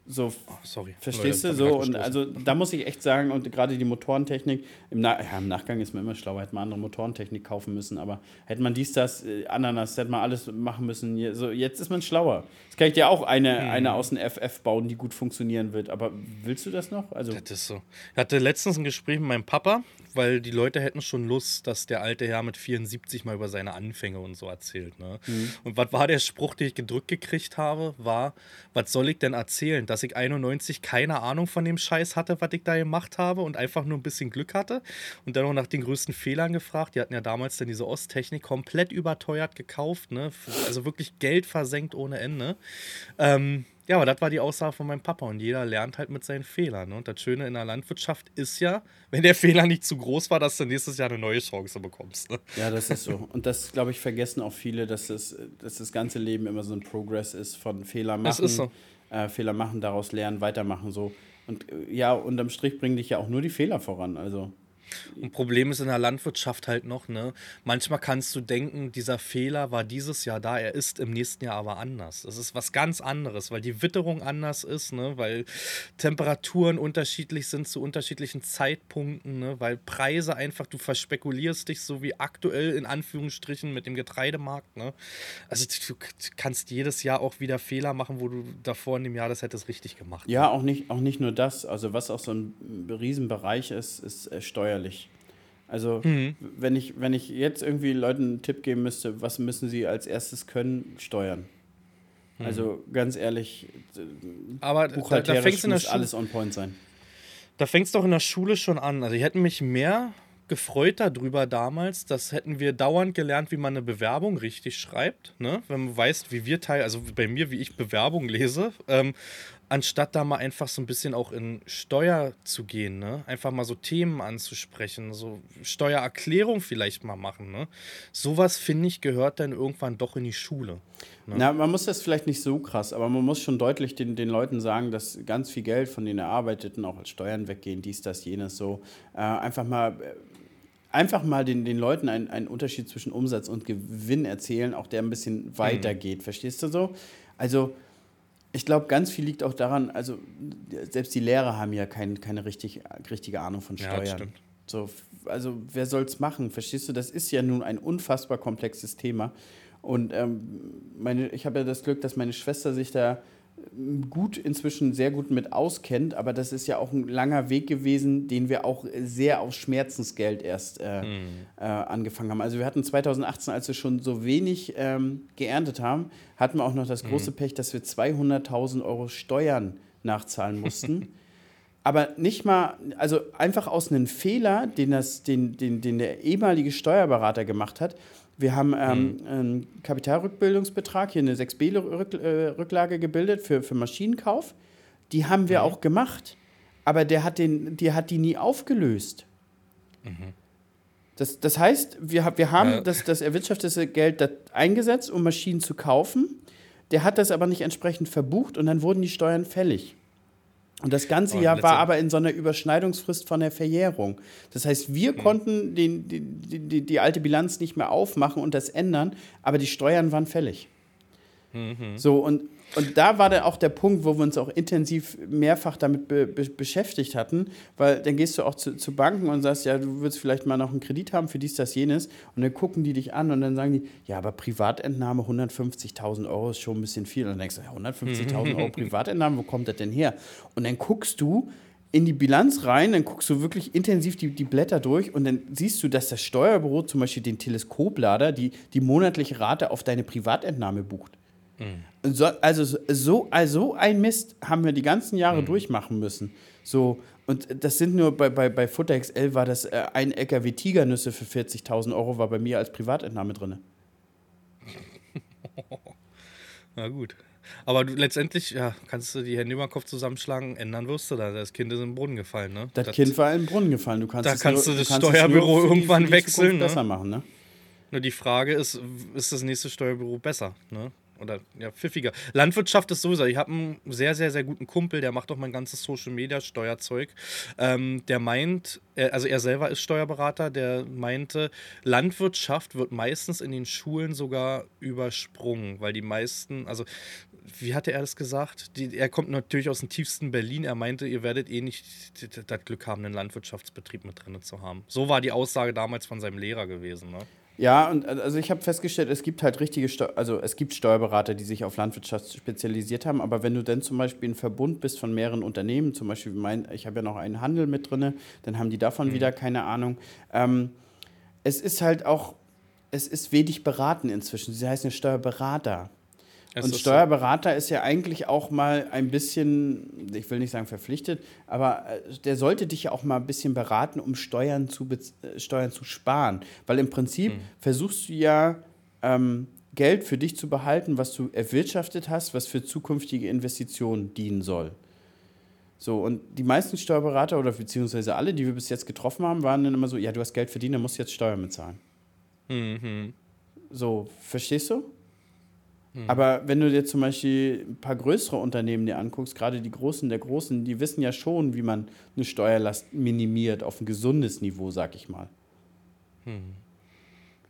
So, oh, sorry. Verstehst du? So, und also da muss ich echt sagen, und gerade die Motorentechnik, im, Na ja, im Nachgang ist man immer schlauer, hätte man andere Motorentechnik kaufen müssen, aber hätte man dies, das, äh, Ananas, hätte man alles machen müssen. So, jetzt ist man schlauer. Jetzt kann ich dir auch eine, hm. eine aus dem FF bauen, die gut funktionieren wird, aber willst du das noch? Also, das ist so. Ich hatte letztens ein Gespräch mit meinem Papa, weil die Leute hätten schon Lust, dass der alte Herr mit 74 mal über seine Anfänge und so erzählt. Ne? Mhm. Und was war der Spruch, den ich gedrückt gekriegt habe, war, was soll ich denn erzählen? Dass ich 91 keine Ahnung von dem Scheiß hatte, was ich da gemacht habe und einfach nur ein bisschen Glück hatte. Und dann noch nach den größten Fehlern gefragt. Die hatten ja damals dann diese Osttechnik komplett überteuert gekauft. Ne? Also wirklich Geld versenkt ohne Ende. Ähm, ja, aber das war die Aussage von meinem Papa und jeder lernt halt mit seinen Fehlern. Ne? Und das Schöne in der Landwirtschaft ist ja, wenn der Fehler nicht zu groß war, dass du nächstes Jahr eine neue Chance bekommst. Ne? Ja, das ist so. Und das, glaube ich, vergessen auch viele, dass das, dass das ganze Leben immer so ein Progress ist von Fehler machen. So. Äh, Fehler machen, daraus lernen, weitermachen so. Und äh, ja, unterm Strich bringen dich ja auch nur die Fehler voran. Also. Und Problem ist in der Landwirtschaft halt noch, ne? Manchmal kannst du denken, dieser Fehler war dieses Jahr da, er ist im nächsten Jahr aber anders. Das ist was ganz anderes, weil die Witterung anders ist, ne? Weil Temperaturen unterschiedlich sind zu unterschiedlichen Zeitpunkten, ne? Weil Preise einfach, du verspekulierst dich so wie aktuell in Anführungsstrichen mit dem Getreidemarkt, ne? Also du kannst jedes Jahr auch wieder Fehler machen, wo du davor in dem Jahr das hättest richtig gemacht. Ja, auch nicht, auch nicht nur das. Also was auch so ein Riesenbereich ist, ist äh, Steuer steuerlich. Also, mhm. wenn, ich, wenn ich jetzt irgendwie Leuten einen Tipp geben müsste, was müssen sie als erstes können? Steuern. Mhm. Also, ganz ehrlich, aber da, da fängst muss alles on point sein. Da fängt es doch in der Schule schon an. Also, ich hätte mich mehr gefreut darüber damals, das hätten wir dauernd gelernt, wie man eine Bewerbung richtig schreibt. Ne? Wenn man weiß, wie wir teil, also bei mir, wie ich Bewerbung lese. Ähm, anstatt da mal einfach so ein bisschen auch in Steuer zu gehen, ne? Einfach mal so Themen anzusprechen, so Steuererklärung vielleicht mal machen, ne? Sowas, finde ich, gehört dann irgendwann doch in die Schule. Ne? Na, man muss das vielleicht nicht so krass, aber man muss schon deutlich den, den Leuten sagen, dass ganz viel Geld, von denen er arbeitet, auch als Steuern weggehen, dies, das, jenes, so. Äh, einfach mal äh, einfach mal den, den Leuten einen, einen Unterschied zwischen Umsatz und Gewinn erzählen, auch der ein bisschen mhm. geht. Verstehst du so? Also, ich glaube, ganz viel liegt auch daran, also selbst die Lehrer haben ja kein, keine richtig, richtige Ahnung von Steuern. Ja, stimmt. So, also wer soll es machen? Verstehst du? Das ist ja nun ein unfassbar komplexes Thema. Und ähm, meine, ich habe ja das Glück, dass meine Schwester sich da gut inzwischen sehr gut mit auskennt, aber das ist ja auch ein langer Weg gewesen, den wir auch sehr auf Schmerzensgeld erst äh, mhm. äh, angefangen haben. Also wir hatten 2018, als wir schon so wenig ähm, geerntet haben, hatten wir auch noch das mhm. große mhm. Pech, dass wir 200.000 Euro Steuern nachzahlen mussten. aber nicht mal, also einfach aus einem Fehler, den, das, den, den, den der ehemalige Steuerberater gemacht hat, wir haben ähm, mhm. einen Kapitalrückbildungsbetrag, hier eine 6b-Rücklage äh, gebildet für, für Maschinenkauf. Die haben wir mhm. auch gemacht, aber der hat, den, die hat die nie aufgelöst. Mhm. Das, das heißt, wir, wir haben ja. das, das erwirtschaftete Geld eingesetzt, um Maschinen zu kaufen. Der hat das aber nicht entsprechend verbucht und dann wurden die Steuern fällig. Und das ganze Jahr war aber in so einer Überschneidungsfrist von der Verjährung. Das heißt, wir mhm. konnten den, die, die, die, alte Bilanz nicht mehr aufmachen und das ändern, aber die Steuern waren fällig. Mhm. So, und, und da war dann auch der Punkt, wo wir uns auch intensiv mehrfach damit be be beschäftigt hatten, weil dann gehst du auch zu, zu Banken und sagst, ja, du würdest vielleicht mal noch einen Kredit haben für dies, das, jenes und dann gucken die dich an und dann sagen die, ja, aber Privatentnahme 150.000 Euro ist schon ein bisschen viel. Und dann denkst du, 150.000 Euro Privatentnahme, wo kommt das denn her? Und dann guckst du, in die Bilanz rein, dann guckst du wirklich intensiv die, die Blätter durch und dann siehst du, dass das Steuerbüro zum Beispiel den Teleskoplader, die, die monatliche Rate auf deine Privatentnahme bucht. Mhm. So, also, so, also ein Mist haben wir die ganzen Jahre mhm. durchmachen müssen. So, und das sind nur bei, bei, bei Futter XL war das äh, ein LKW Tigernüsse für 40.000 Euro, war bei mir als Privatentnahme drin. Na gut. Aber du, letztendlich ja, kannst du die Hände über den Kopf zusammenschlagen, ändern wirst du da. Das Kind ist in den Brunnen gefallen. Ne? Das, das Kind war in den Brunnen gefallen. Du kannst da kannst nur, du das Steuerbüro irgendwann die, wechseln. Ne? Besser machen, ne? Nur die Frage ist, ist das nächste Steuerbüro besser? Ne? Oder ja, pfiffiger. Landwirtschaft ist sowieso. Ich habe einen sehr, sehr, sehr guten Kumpel, der macht auch mein ganzes Social Media Steuerzeug. Ähm, der meint, also er selber ist Steuerberater, der meinte, Landwirtschaft wird meistens in den Schulen sogar übersprungen, weil die meisten, also wie hatte er das gesagt? Die, er kommt natürlich aus dem tiefsten Berlin. Er meinte, ihr werdet eh nicht das Glück haben, einen Landwirtschaftsbetrieb mit drin zu haben. So war die Aussage damals von seinem Lehrer gewesen. Ne? Ja, und also ich habe festgestellt, es gibt halt richtige, Steu also es gibt Steuerberater, die sich auf Landwirtschaft spezialisiert haben, aber wenn du dann zum Beispiel ein Verbund bist von mehreren Unternehmen, zum Beispiel mein, ich habe ja noch einen Handel mit drin, dann haben die davon mhm. wieder keine Ahnung. Ähm, es ist halt auch, es ist wenig beraten inzwischen. Sie heißen ja Steuerberater. Es und Steuerberater so. ist ja eigentlich auch mal ein bisschen, ich will nicht sagen verpflichtet, aber äh, der sollte dich ja auch mal ein bisschen beraten, um Steuern zu, äh, Steuern zu sparen. Weil im Prinzip hm. versuchst du ja ähm, Geld für dich zu behalten, was du erwirtschaftet hast, was für zukünftige Investitionen dienen soll. So, und die meisten Steuerberater oder beziehungsweise alle, die wir bis jetzt getroffen haben, waren dann immer so: Ja, du hast Geld verdient, dann musst du jetzt Steuern bezahlen. Mhm. So, verstehst du? Mhm. Aber wenn du dir zum Beispiel ein paar größere Unternehmen dir anguckst, gerade die Großen der Großen, die wissen ja schon, wie man eine Steuerlast minimiert auf ein gesundes Niveau, sag ich mal. Hm.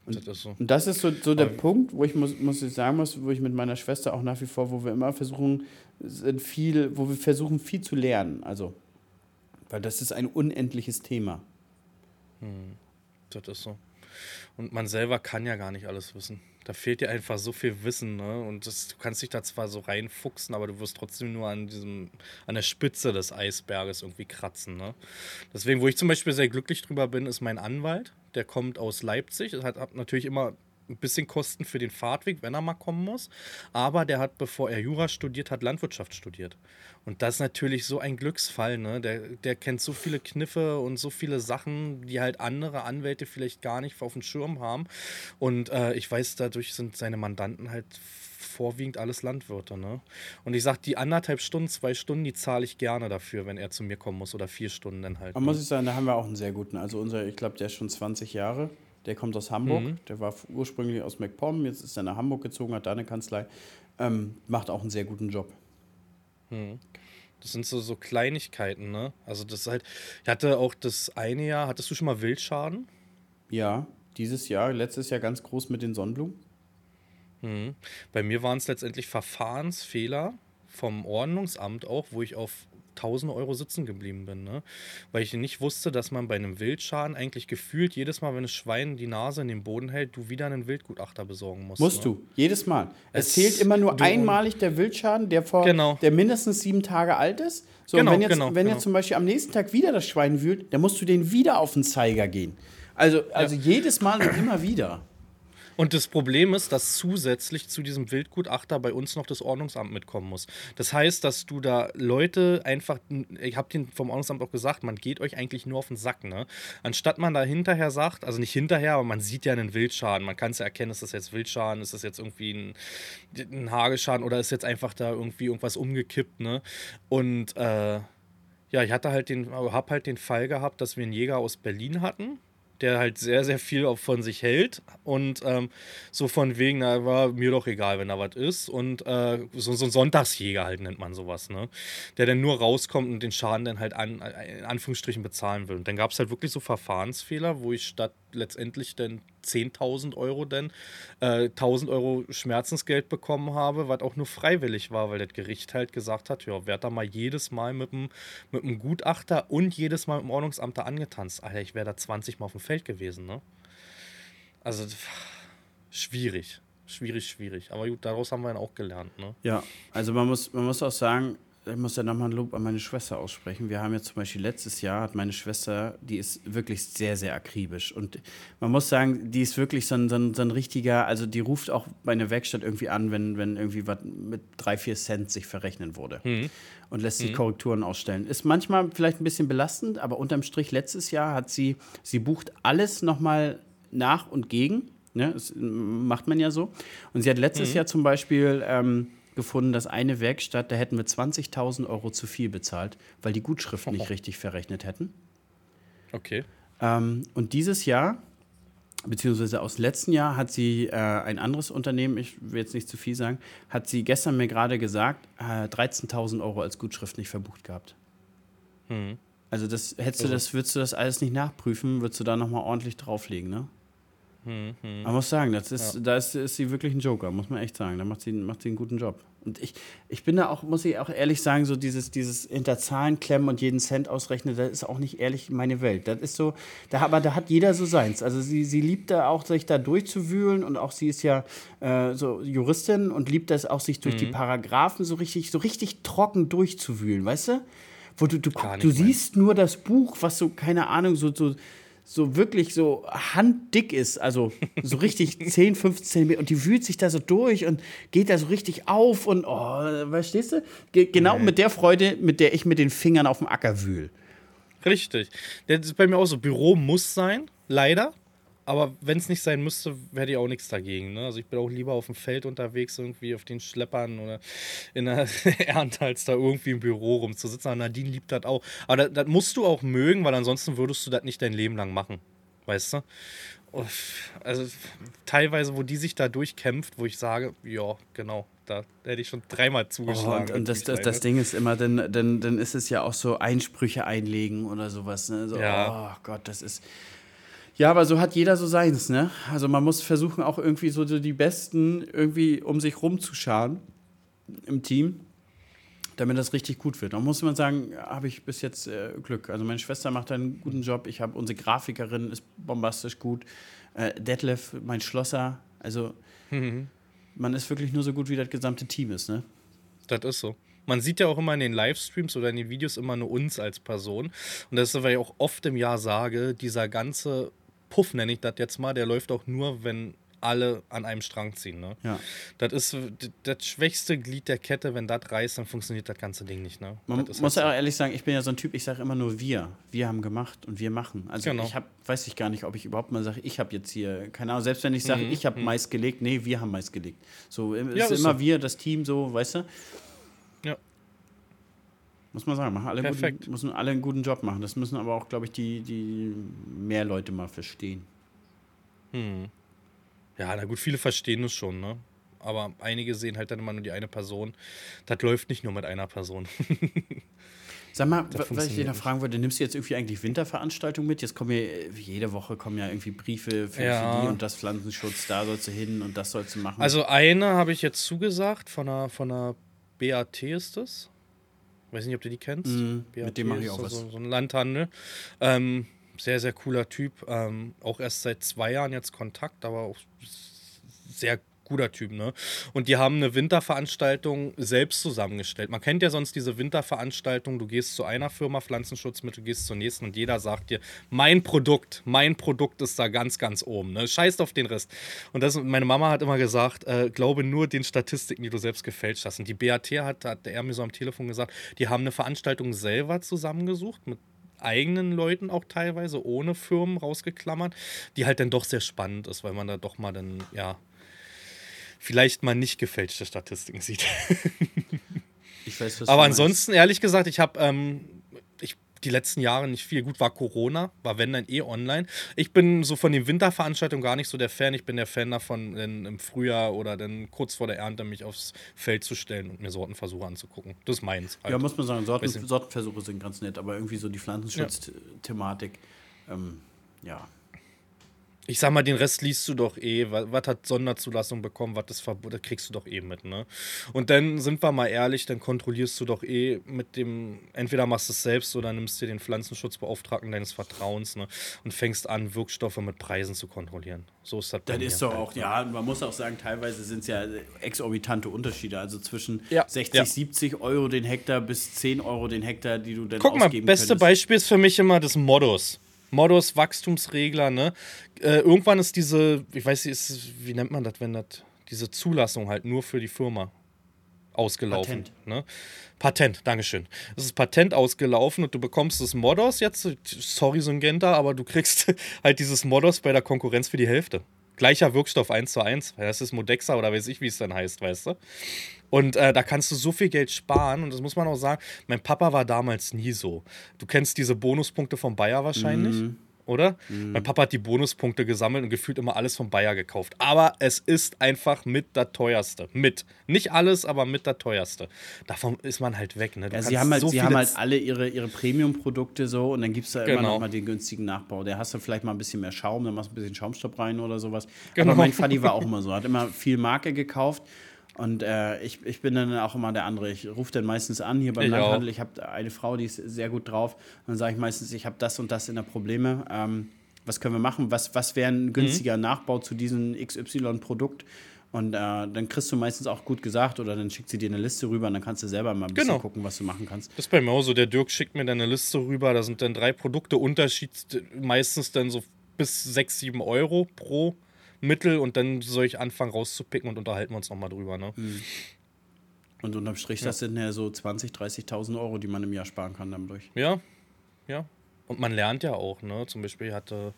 Und, das so. und das ist so, so der Punkt, wo ich muss, muss ich sagen muss, wo ich mit meiner Schwester auch nach wie vor, wo wir immer versuchen, viel, wo wir versuchen, viel zu lernen. Also, weil das ist ein unendliches Thema. Hm. Das ist so. Und man selber kann ja gar nicht alles wissen. Da fehlt dir einfach so viel Wissen, ne? Und das, du kannst dich da zwar so reinfuchsen, aber du wirst trotzdem nur an diesem, an der Spitze des Eisberges irgendwie kratzen, ne? Deswegen, wo ich zum Beispiel sehr glücklich drüber bin, ist mein Anwalt. Der kommt aus Leipzig. Das hat natürlich immer ein bisschen Kosten für den Fahrtweg, wenn er mal kommen muss. Aber der hat, bevor er Jura studiert hat, Landwirtschaft studiert. Und das ist natürlich so ein Glücksfall. Ne? Der, der kennt so viele Kniffe und so viele Sachen, die halt andere Anwälte vielleicht gar nicht auf dem Schirm haben. Und äh, ich weiß, dadurch sind seine Mandanten halt vorwiegend alles Landwirte. Ne? Und ich sage, die anderthalb Stunden, zwei Stunden, die zahle ich gerne dafür, wenn er zu mir kommen muss. Oder vier Stunden dann halt. Aber ne? muss ich sagen, da haben wir auch einen sehr guten. Also unser, ich glaube, der ist schon 20 Jahre. Der kommt aus Hamburg. Mhm. Der war ursprünglich aus MacPom. Jetzt ist er nach Hamburg gezogen, hat da eine Kanzlei. Ähm, macht auch einen sehr guten Job. Mhm. Das sind so, so Kleinigkeiten, ne? Also das ist halt. Ich hatte auch das eine Jahr, hattest du schon mal Wildschaden? Ja, dieses Jahr, letztes Jahr ganz groß mit den Sonnenblumen. Mhm. Bei mir waren es letztendlich Verfahrensfehler vom Ordnungsamt auch, wo ich auf 1000 Euro sitzen geblieben bin. Ne? Weil ich nicht wusste, dass man bei einem Wildschaden eigentlich gefühlt jedes Mal, wenn das Schwein die Nase in den Boden hält, du wieder einen Wildgutachter besorgen musst. Musst ne? du, jedes Mal. Es, es zählt immer nur einmalig der Wildschaden, der, vor, genau. der mindestens sieben Tage alt ist. So, genau, wenn jetzt, genau, wenn genau. jetzt zum Beispiel am nächsten Tag wieder das Schwein wühlt, dann musst du den wieder auf den Zeiger gehen. Also, also ja. jedes Mal und immer wieder. Und das Problem ist, dass zusätzlich zu diesem Wildgutachter bei uns noch das Ordnungsamt mitkommen muss. Das heißt, dass du da Leute einfach, ich habe den vom Ordnungsamt auch gesagt, man geht euch eigentlich nur auf den Sack, ne? Anstatt man da hinterher sagt, also nicht hinterher, aber man sieht ja einen Wildschaden. Man kann es ja erkennen, ist das jetzt Wildschaden, ist das jetzt irgendwie ein, ein Hagelschaden oder ist jetzt einfach da irgendwie irgendwas umgekippt, ne? Und äh, ja, ich hatte halt den, habe halt den Fall gehabt, dass wir einen Jäger aus Berlin hatten der halt sehr, sehr viel auch von sich hält und ähm, so von wegen, na, war mir doch egal, wenn da was ist. Und äh, so, so ein Sonntagsjäger halt nennt man sowas, ne? Der dann nur rauskommt und den Schaden dann halt an, in Anführungsstrichen bezahlen will. Und dann gab es halt wirklich so Verfahrensfehler, wo ich statt letztendlich dann 10.000 Euro dann äh, 1.000 Euro Schmerzensgeld bekommen habe, was auch nur freiwillig war, weil das Gericht halt gesagt hat, ja, werd da mal jedes Mal mit dem, mit Gutachter und jedes Mal mit dem Ordnungsamt da angetanzt. Alter, ich wäre da 20 Mal auf dem Feld gewesen, ne? Also, schwierig. Schwierig, schwierig. Aber gut, daraus haben wir dann auch gelernt, ne? Ja, also man muss, man muss auch sagen, ich muss ja nochmal ein Lob an meine Schwester aussprechen. Wir haben ja zum Beispiel letztes Jahr, hat meine Schwester, die ist wirklich sehr, sehr akribisch. Und man muss sagen, die ist wirklich so ein, so ein, so ein richtiger, also die ruft auch bei einer Werkstatt irgendwie an, wenn, wenn irgendwie was mit drei, vier Cent sich verrechnen wurde. Mhm. Und lässt sich mhm. Korrekturen ausstellen. Ist manchmal vielleicht ein bisschen belastend, aber unterm Strich letztes Jahr hat sie, sie bucht alles nochmal nach und gegen. Ne? Das macht man ja so. Und sie hat letztes mhm. Jahr zum Beispiel. Ähm, gefunden, dass eine Werkstatt, da hätten wir 20.000 Euro zu viel bezahlt, weil die Gutschriften oh. nicht richtig verrechnet hätten. Okay. Ähm, und dieses Jahr, beziehungsweise aus letzten Jahr, hat sie äh, ein anderes Unternehmen, ich will jetzt nicht zu viel sagen, hat sie gestern mir gerade gesagt, äh, 13.000 Euro als Gutschrift nicht verbucht gehabt. Mhm. Also das hättest du also das, würdest du das alles nicht nachprüfen, würdest du da nochmal ordentlich drauflegen, ne? Hm, hm. Man muss sagen, das ist, ja. da ist, ist, sie wirklich ein Joker, muss man echt sagen. Da macht sie, macht sie einen guten Job. Und ich, ich bin da auch, muss ich auch ehrlich sagen, so dieses, dieses hinter Zahlen klemmen und jeden Cent ausrechnen, das ist auch nicht ehrlich meine Welt. Das ist so, da, aber da hat jeder so seins. Also sie, sie liebt da auch, sich da durchzuwühlen und auch sie ist ja äh, so Juristin und liebt das auch, sich durch mhm. die Paragraphen so richtig, so richtig trocken durchzuwühlen, weißt du? Wo du, du, du siehst nur das Buch, was so, keine Ahnung, so, so so wirklich so handdick ist, also so richtig 10, 15 Zentimeter und die wühlt sich da so durch und geht da so richtig auf und oh, verstehst du? Ge genau nee. mit der Freude, mit der ich mit den Fingern auf dem Acker wühl. Richtig. Das ist bei mir auch so. Büro muss sein, leider. Aber wenn es nicht sein müsste, hätte ich auch nichts dagegen. Ne? Also ich bin auch lieber auf dem Feld unterwegs, irgendwie auf den Schleppern oder in der Ernte, als da irgendwie im Büro rumzusitzen. Aber Nadine liebt das auch. Aber das, das musst du auch mögen, weil ansonsten würdest du das nicht dein Leben lang machen. Weißt du? Also teilweise, wo die sich da durchkämpft, wo ich sage, ja, genau, da hätte ich schon dreimal zugeschlagen. Oh, und, und das, das, das, Ding ist immer, dann, dann, dann ist es ja auch so Einsprüche einlegen oder sowas. Ne? So, ja. Oh Gott, das ist. Ja, aber so hat jeder so seins, ne? Also man muss versuchen, auch irgendwie so die Besten irgendwie um sich rumzuscharen im Team, damit das richtig gut wird. Da muss man sagen, habe ich bis jetzt äh, Glück. Also meine Schwester macht einen guten Job. Ich habe unsere Grafikerin, ist bombastisch gut. Äh, Detlef, mein Schlosser. Also mhm. man ist wirklich nur so gut, wie das gesamte Team ist, ne? Das ist so. Man sieht ja auch immer in den Livestreams oder in den Videos immer nur uns als Person. Und das ist, weil ich auch oft im Jahr sage, dieser ganze Puff nenne ich das jetzt mal, der läuft auch nur, wenn alle an einem Strang ziehen. Ne? Ja. Das ist das schwächste Glied der Kette. Wenn das reißt, dann funktioniert das ganze Ding nicht. Ne? Man muss halt ja auch ehrlich sagen, ich bin ja so ein Typ, ich sage immer nur wir. Wir haben gemacht und wir machen. Also genau. ich hab, weiß ich gar nicht, ob ich überhaupt mal sage, ich habe jetzt hier, keine Ahnung, selbst wenn ich sage, mhm. ich habe mhm. Mais gelegt, nee, wir haben Mais gelegt. So, es ja, ist immer so. wir, das Team, so, weißt du? Muss man sagen, machen alle, Perfekt. Guten, müssen alle einen guten Job machen. Das müssen aber auch, glaube ich, die, die mehr Leute mal verstehen. Hm. Ja, na gut, viele verstehen es schon, ne? Aber einige sehen halt dann immer nur die eine Person. Das läuft nicht nur mit einer Person. Sag mal, was ich dir noch fragen wollte, nimmst du jetzt irgendwie eigentlich Winterveranstaltungen mit? Jetzt kommen ja, jede Woche kommen ja irgendwie Briefe für, ja. für die und das Pflanzenschutz, da sollst du hin und das sollst du machen. Also eine habe ich jetzt zugesagt, von einer, von einer BAT ist das. Weiß nicht, ob du die kennst. Mm, mit dem mache ich auch was. So, so ein Landhandel. Ähm, sehr, sehr cooler Typ. Ähm, auch erst seit zwei Jahren jetzt Kontakt, aber auch sehr guter Typ, ne? Und die haben eine Winterveranstaltung selbst zusammengestellt. Man kennt ja sonst diese Winterveranstaltung, du gehst zu einer Firma Pflanzenschutzmittel, gehst zur nächsten und jeder sagt dir, mein Produkt, mein Produkt ist da ganz, ganz oben, ne? Scheißt auf den Rest. Und das, meine Mama hat immer gesagt, äh, glaube nur den Statistiken, die du selbst gefälscht hast. Und die BAT hat, hat er mir so am Telefon gesagt, die haben eine Veranstaltung selber zusammengesucht mit eigenen Leuten auch teilweise, ohne Firmen rausgeklammert, die halt dann doch sehr spannend ist, weil man da doch mal dann, ja, vielleicht mal nicht gefälschte Statistiken sieht. ich weiß, was Aber ansonsten, ehrlich gesagt, ich habe, ähm, die letzten Jahre nicht viel. Gut, war Corona, war wenn dann eh online. Ich bin so von den Winterveranstaltungen gar nicht so der Fan. Ich bin der Fan davon, dann im Frühjahr oder dann kurz vor der Ernte mich aufs Feld zu stellen und mir Sortenversuche anzugucken. Das ist meins. Halt. Ja, muss man sagen, Sorten, Sortenversuche sind ganz nett, aber irgendwie so die Pflanzenschutzthematik, ja. Ähm, ja ich sag mal, den Rest liest du doch eh. Was, hat Sonderzulassung bekommen, was ist verboten, das kriegst du doch eh mit, ne? Und dann sind wir mal ehrlich, dann kontrollierst du doch eh mit dem, entweder machst du es selbst oder nimmst dir den Pflanzenschutzbeauftragten deines Vertrauens, ne? Und fängst an, Wirkstoffe mit Preisen zu kontrollieren. So ist das. Das ist doch auch, ja, man muss auch sagen, teilweise sind es ja exorbitante Unterschiede. Also zwischen ja, 60, ja. 70 Euro den Hektar bis 10 Euro den Hektar, die du dann Guck mal, beste könntest. Beispiel ist für mich immer das Modus. Modus, Wachstumsregler, ne? Äh, irgendwann ist diese, ich weiß nicht, ist, wie nennt man das, wenn das, diese Zulassung halt nur für die Firma ausgelaufen. Patent. Ne? Patent, Dankeschön. Es ist Patent ausgelaufen und du bekommst das Modus jetzt, sorry Syngenta, aber du kriegst halt dieses Modus bei der Konkurrenz für die Hälfte. Gleicher Wirkstoff 1 zu 1. Das ist Modexa oder weiß ich, wie es dann heißt, weißt du? Und äh, da kannst du so viel Geld sparen. Und das muss man auch sagen, mein Papa war damals nie so. Du kennst diese Bonuspunkte von Bayer wahrscheinlich. Mhm oder? Mhm. Mein Papa hat die Bonuspunkte gesammelt und gefühlt immer alles von Bayer gekauft. Aber es ist einfach mit der teuerste. Mit. Nicht alles, aber mit der teuerste. Davon ist man halt weg. Ne? Ja, sie haben halt, so sie haben halt alle ihre, ihre Premium-Produkte so und dann gibt es da genau. immer noch mal den günstigen Nachbau. Der hast du vielleicht mal ein bisschen mehr Schaum, dann machst du ein bisschen Schaumstopp rein oder sowas. Genau. Aber mein Vati war auch immer so. Hat immer viel Marke gekauft. Und äh, ich, ich bin dann auch immer der andere. Ich rufe dann meistens an hier beim ich Landhandel. Auch. Ich habe eine Frau, die ist sehr gut drauf. dann sage ich meistens, ich habe das und das in der Probleme. Ähm, was können wir machen? Was, was wäre ein günstiger mhm. Nachbau zu diesem XY-Produkt? Und äh, dann kriegst du meistens auch gut gesagt oder dann schickt sie dir eine Liste rüber und dann kannst du selber mal ein bisschen genau. gucken, was du machen kannst. Das ist bei mir auch so. Der Dirk schickt mir dann eine Liste rüber. Da sind dann drei Produkte Unterschied, meistens dann so bis 6, 7 Euro pro Mittel und dann soll ich anfangen rauszupicken und unterhalten wir uns nochmal drüber. Ne? Mhm. Und unterm Strich, ja. das sind ja so 20.000, 30.000 Euro, die man im Jahr sparen kann dadurch. Ja, ja. Und man lernt ja auch, ne? Zum Beispiel hatte,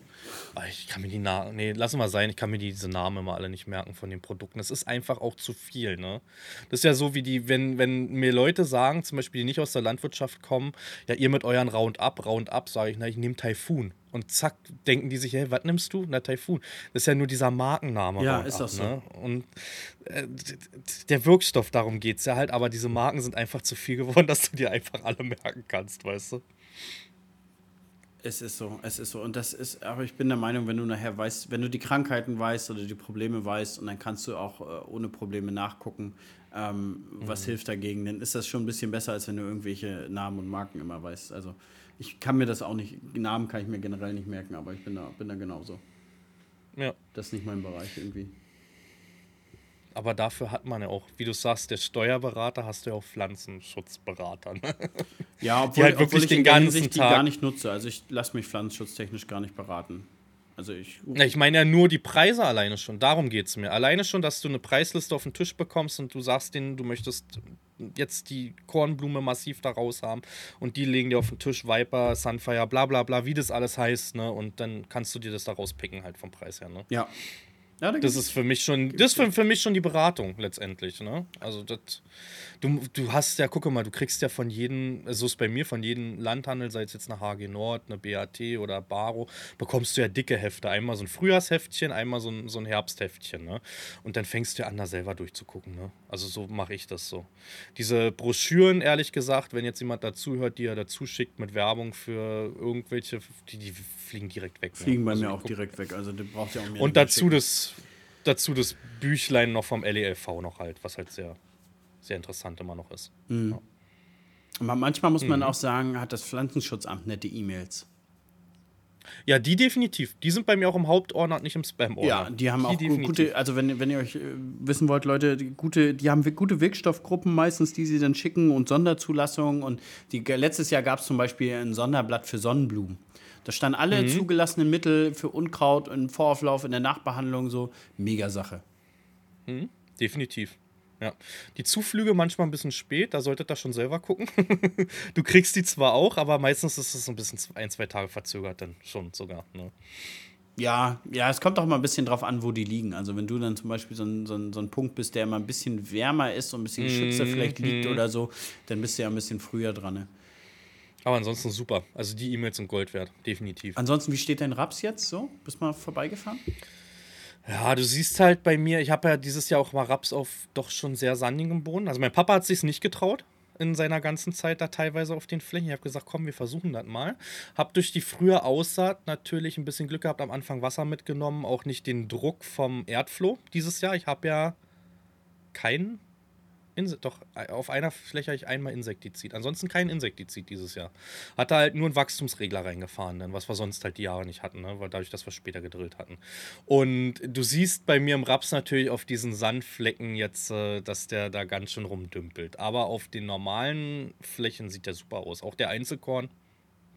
ah, ich kann mir die Namen, nee, lass mal sein, ich kann mir diese Namen immer alle nicht merken von den Produkten. Das ist einfach auch zu viel, ne? Das ist ja so wie die, wenn, wenn mir Leute sagen, zum Beispiel, die nicht aus der Landwirtschaft kommen, ja, ihr mit euren Roundup, Roundup, sage ich, na, ich nehme Taifun. Und zack, denken die sich, hey, was nimmst du? Na, Taifun. Das ist ja nur dieser Markenname. Ja, ist das so. Ne? Und äh, der Wirkstoff, darum geht es ja halt, aber diese Marken sind einfach zu viel geworden, dass du dir einfach alle merken kannst, weißt du? Es ist so, es ist so. Und das ist, aber ich bin der Meinung, wenn du nachher weißt, wenn du die Krankheiten weißt oder die Probleme weißt und dann kannst du auch äh, ohne Probleme nachgucken, ähm, mhm. was hilft dagegen, dann ist das schon ein bisschen besser, als wenn du irgendwelche Namen und Marken immer weißt. Also ich kann mir das auch nicht, Namen kann ich mir generell nicht merken, aber ich bin da, bin da genauso. Ja. Das ist nicht mein Bereich irgendwie. Aber dafür hat man ja auch, wie du sagst, der Steuerberater hast du ja auch Pflanzenschutzberater. Ne? Ja, obwohl, die halt wirklich ich den ganzen Tag die gar nicht nutze. Also ich lasse mich pflanzenschutztechnisch gar nicht beraten. Also ich. Uh. Ich meine ja nur die Preise alleine schon. Darum geht es mir. Alleine schon, dass du eine Preisliste auf den Tisch bekommst und du sagst denen, du möchtest jetzt die Kornblume massiv da raus haben und die legen dir auf den Tisch Viper, Sunfire, bla bla bla, wie das alles heißt, ne? Und dann kannst du dir das da rauspicken halt vom Preis her, ne? Ja. Ja, das ist für mich schon, das ist für, für mich schon die Beratung letztendlich. Ne? Also das, du, du hast ja, gucke mal, du kriegst ja von jedem, so ist bei mir, von jedem Landhandel, sei es jetzt eine HG Nord, eine BAT oder Baro, bekommst du ja dicke Hefte. Einmal so ein Frühjahrsheftchen, einmal so ein, so ein Herbstheftchen. Ne? Und dann fängst du ja an, da selber durchzugucken. Ne? Also so mache ich das so. Diese Broschüren, ehrlich gesagt, wenn jetzt jemand dazuhört, die er dazu schickt mit Werbung für irgendwelche, die, die fliegen direkt weg. Ne? Fliegen ne? bei also mir auch direkt weg. Also du brauchst ja auch mehr. Und dazu das, dazu das Büchlein noch vom LELV noch halt, was halt sehr, sehr interessant immer noch ist. Mhm. Ja. Aber manchmal muss man mhm. auch sagen, hat das Pflanzenschutzamt nette E-Mails. Ja, die definitiv. Die sind bei mir auch im Hauptordner und nicht im Spam-Ordner. Ja, die haben die auch definitiv. gute, also wenn, wenn ihr euch äh, wissen wollt, Leute, die, gute, die haben gute Wirkstoffgruppen meistens, die sie dann schicken und Sonderzulassungen. Und die, letztes Jahr gab es zum Beispiel ein Sonderblatt für Sonnenblumen. Da standen alle mhm. zugelassenen Mittel für Unkraut im Vorauflauf, in der Nachbehandlung, so mega Sache. Mhm. Definitiv. Ja. Die Zuflüge manchmal ein bisschen spät, da solltet ihr schon selber gucken. du kriegst die zwar auch, aber meistens ist es ein bisschen ein, zwei Tage verzögert dann schon sogar. Ne? Ja, ja, es kommt auch mal ein bisschen drauf an, wo die liegen. Also wenn du dann zum Beispiel so ein, so ein, so ein Punkt bist, der immer ein bisschen wärmer ist und ein bisschen geschützter mm -hmm. vielleicht liegt mhm. oder so, dann bist du ja ein bisschen früher dran. Ne? Aber ansonsten super. Also die E-Mails sind Gold wert, definitiv. Ansonsten, wie steht dein Raps jetzt so? Bist mal vorbeigefahren? Ja, du siehst halt bei mir, ich habe ja dieses Jahr auch mal Raps auf doch schon sehr sandigem Boden. Also mein Papa hat sich nicht getraut in seiner ganzen Zeit da teilweise auf den Flächen. Ich habe gesagt, komm, wir versuchen das mal. Hab durch die frühe Aussaat natürlich ein bisschen Glück gehabt, am Anfang Wasser mitgenommen, auch nicht den Druck vom Erdfloh dieses Jahr. Ich habe ja keinen Inse doch, auf einer Fläche habe ich einmal Insektizid. Ansonsten kein Insektizid dieses Jahr. Hatte halt nur einen Wachstumsregler reingefahren, dann, was wir sonst halt die Jahre nicht hatten, ne? weil dadurch, dass wir später gedrillt hatten. Und du siehst bei mir im Raps natürlich auf diesen Sandflecken jetzt, äh, dass der da ganz schön rumdümpelt. Aber auf den normalen Flächen sieht der super aus. Auch der Einzelkorn,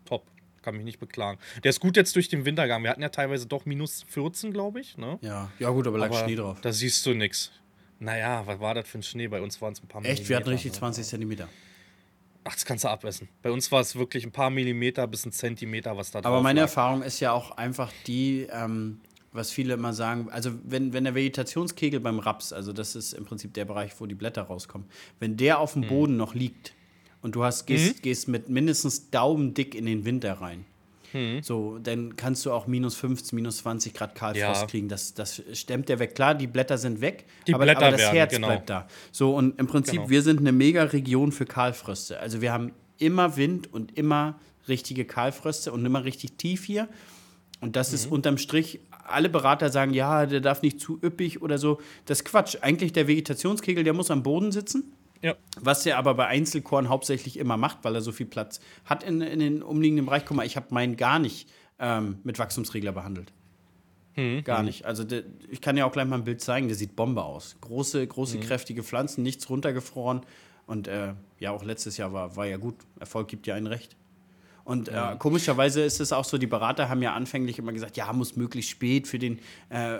top kann mich nicht beklagen. Der ist gut jetzt durch den Wintergang. Wir hatten ja teilweise doch minus 14, glaube ich. Ne? Ja, ja gut, aber lag Schnee drauf. Da siehst du nichts. Naja, was war das für ein Schnee? Bei uns waren es ein paar Echt, wir hatten Millimeter, richtig ne? 20 Zentimeter. Ach, das kannst du abessen. Bei uns war es wirklich ein paar Millimeter bis ein Zentimeter, was da drauf Aber meine lag. Erfahrung ist ja auch einfach die, ähm, was viele immer sagen, also wenn, wenn der Vegetationskegel beim Raps, also das ist im Prinzip der Bereich, wo die Blätter rauskommen, wenn der auf Mhm. dem Boden noch liegt und du hast, gehst, gehst mit mindestens daumendick in den Winter rein, Mhm. so, dann kannst du auch minus 15, minus 20 Grad Kahlfrost Ja. kriegen. Das, das stemmt der weg. Klar, die Blätter sind weg, Die aber, Blätter aber das werden, Herz genau. bleibt da. So, und im Prinzip, Genau. wir sind eine mega Region für Kahlfröste. Also wir haben immer Wind und immer richtige Kahlfröste und immer richtig tief hier. Und das ist unterm Strich, alle Berater sagen, ja, der darf nicht zu üppig oder so. Das ist Quatsch. Eigentlich der Vegetationskegel, der muss am Boden sitzen. Ja. Was er aber bei Einzelkorn hauptsächlich immer macht, weil er so viel Platz hat in, in den umliegenden Bereich. Guck mal, ich habe meinen gar nicht ähm, mit Wachstumsregler behandelt. Gar nicht. Also der, ich kann ja auch gleich mal ein Bild zeigen, der sieht Bombe aus. Große, große, kräftige Pflanzen, nichts runtergefroren. Und äh, ja, auch letztes Jahr war, war ja gut. Erfolg gibt ja einen recht. Und äh, komischerweise ist es auch so, die Berater haben ja anfänglich immer gesagt, ja, muss möglichst spät für den äh,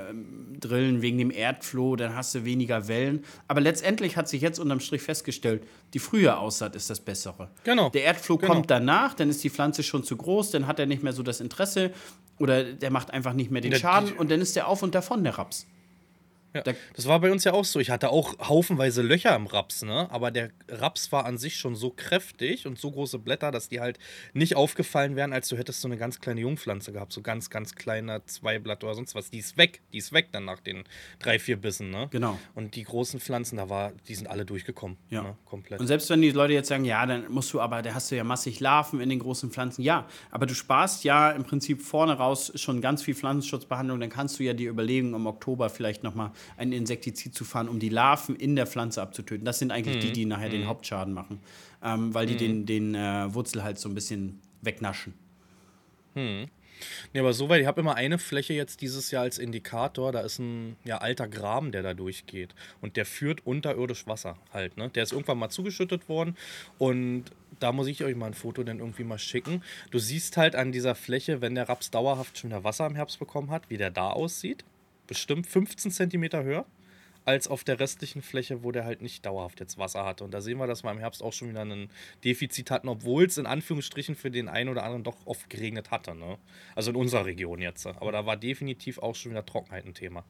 Drillen wegen dem Erdfloh, dann hast du weniger Wellen. Aber letztendlich hat sich jetzt unterm Strich festgestellt, die frühe Aussaat ist das Bessere. Genau. Der Erdfloh Genau. kommt danach, dann ist die Pflanze schon zu groß, dann hat er nicht mehr so das Interesse oder der macht einfach nicht mehr den Der- Schaden und dann ist der auf und davon, der Raps. Ja. Da- Das war bei uns ja auch so. Ich hatte auch haufenweise Löcher im Raps, ne? Aber der Raps war an sich schon so kräftig und so große Blätter, dass die halt nicht aufgefallen wären, als du hättest so eine ganz kleine Jungpflanze gehabt. So ganz, ganz kleiner Zweiblatt oder sonst was. Die ist weg. Die ist weg dann nach den drei, vier Bissen, ne? Genau. Und die großen Pflanzen, da war, die sind alle durchgekommen. Ja. Ne? Komplett. Und selbst wenn die Leute jetzt sagen, ja, dann musst du aber, da hast du ja massig Larven in den großen Pflanzen. Ja, aber du sparst ja im Prinzip vorne raus schon ganz viel Pflanzenschutzbehandlung. Dann kannst du ja die Überlegung, im Oktober vielleicht nochmal ein Insektizid zu fahren, um die Larven in der Pflanze abzutöten. Das sind eigentlich die, die nachher den Hauptschaden machen, ähm, weil die den, den äh, Wurzelhals so ein bisschen wegnaschen. Nee, aber soweit, ich habe immer eine Fläche jetzt dieses Jahr als Indikator. Da ist ein ja, alter Graben, der da durchgeht. Und der führt unterirdisch Wasser halt. Ne? Der ist irgendwann mal zugeschüttet worden. Und da muss ich euch mal ein Foto dann irgendwie mal schicken. Du siehst halt an dieser Fläche, wenn der Raps dauerhaft schon wieder Wasser im Herbst bekommen hat, wie der da aussieht. Bestimmt 15 Zentimeter höher als auf der restlichen Fläche, wo der halt nicht dauerhaft jetzt Wasser hatte. Und da sehen wir, dass wir im Herbst auch schon wieder ein Defizit hatten, obwohl es in Anführungsstrichen für den einen oder anderen doch oft geregnet hatte. Ne? Also in unserer Region jetzt. Aber da war definitiv auch schon wieder Trockenheit ein Thema.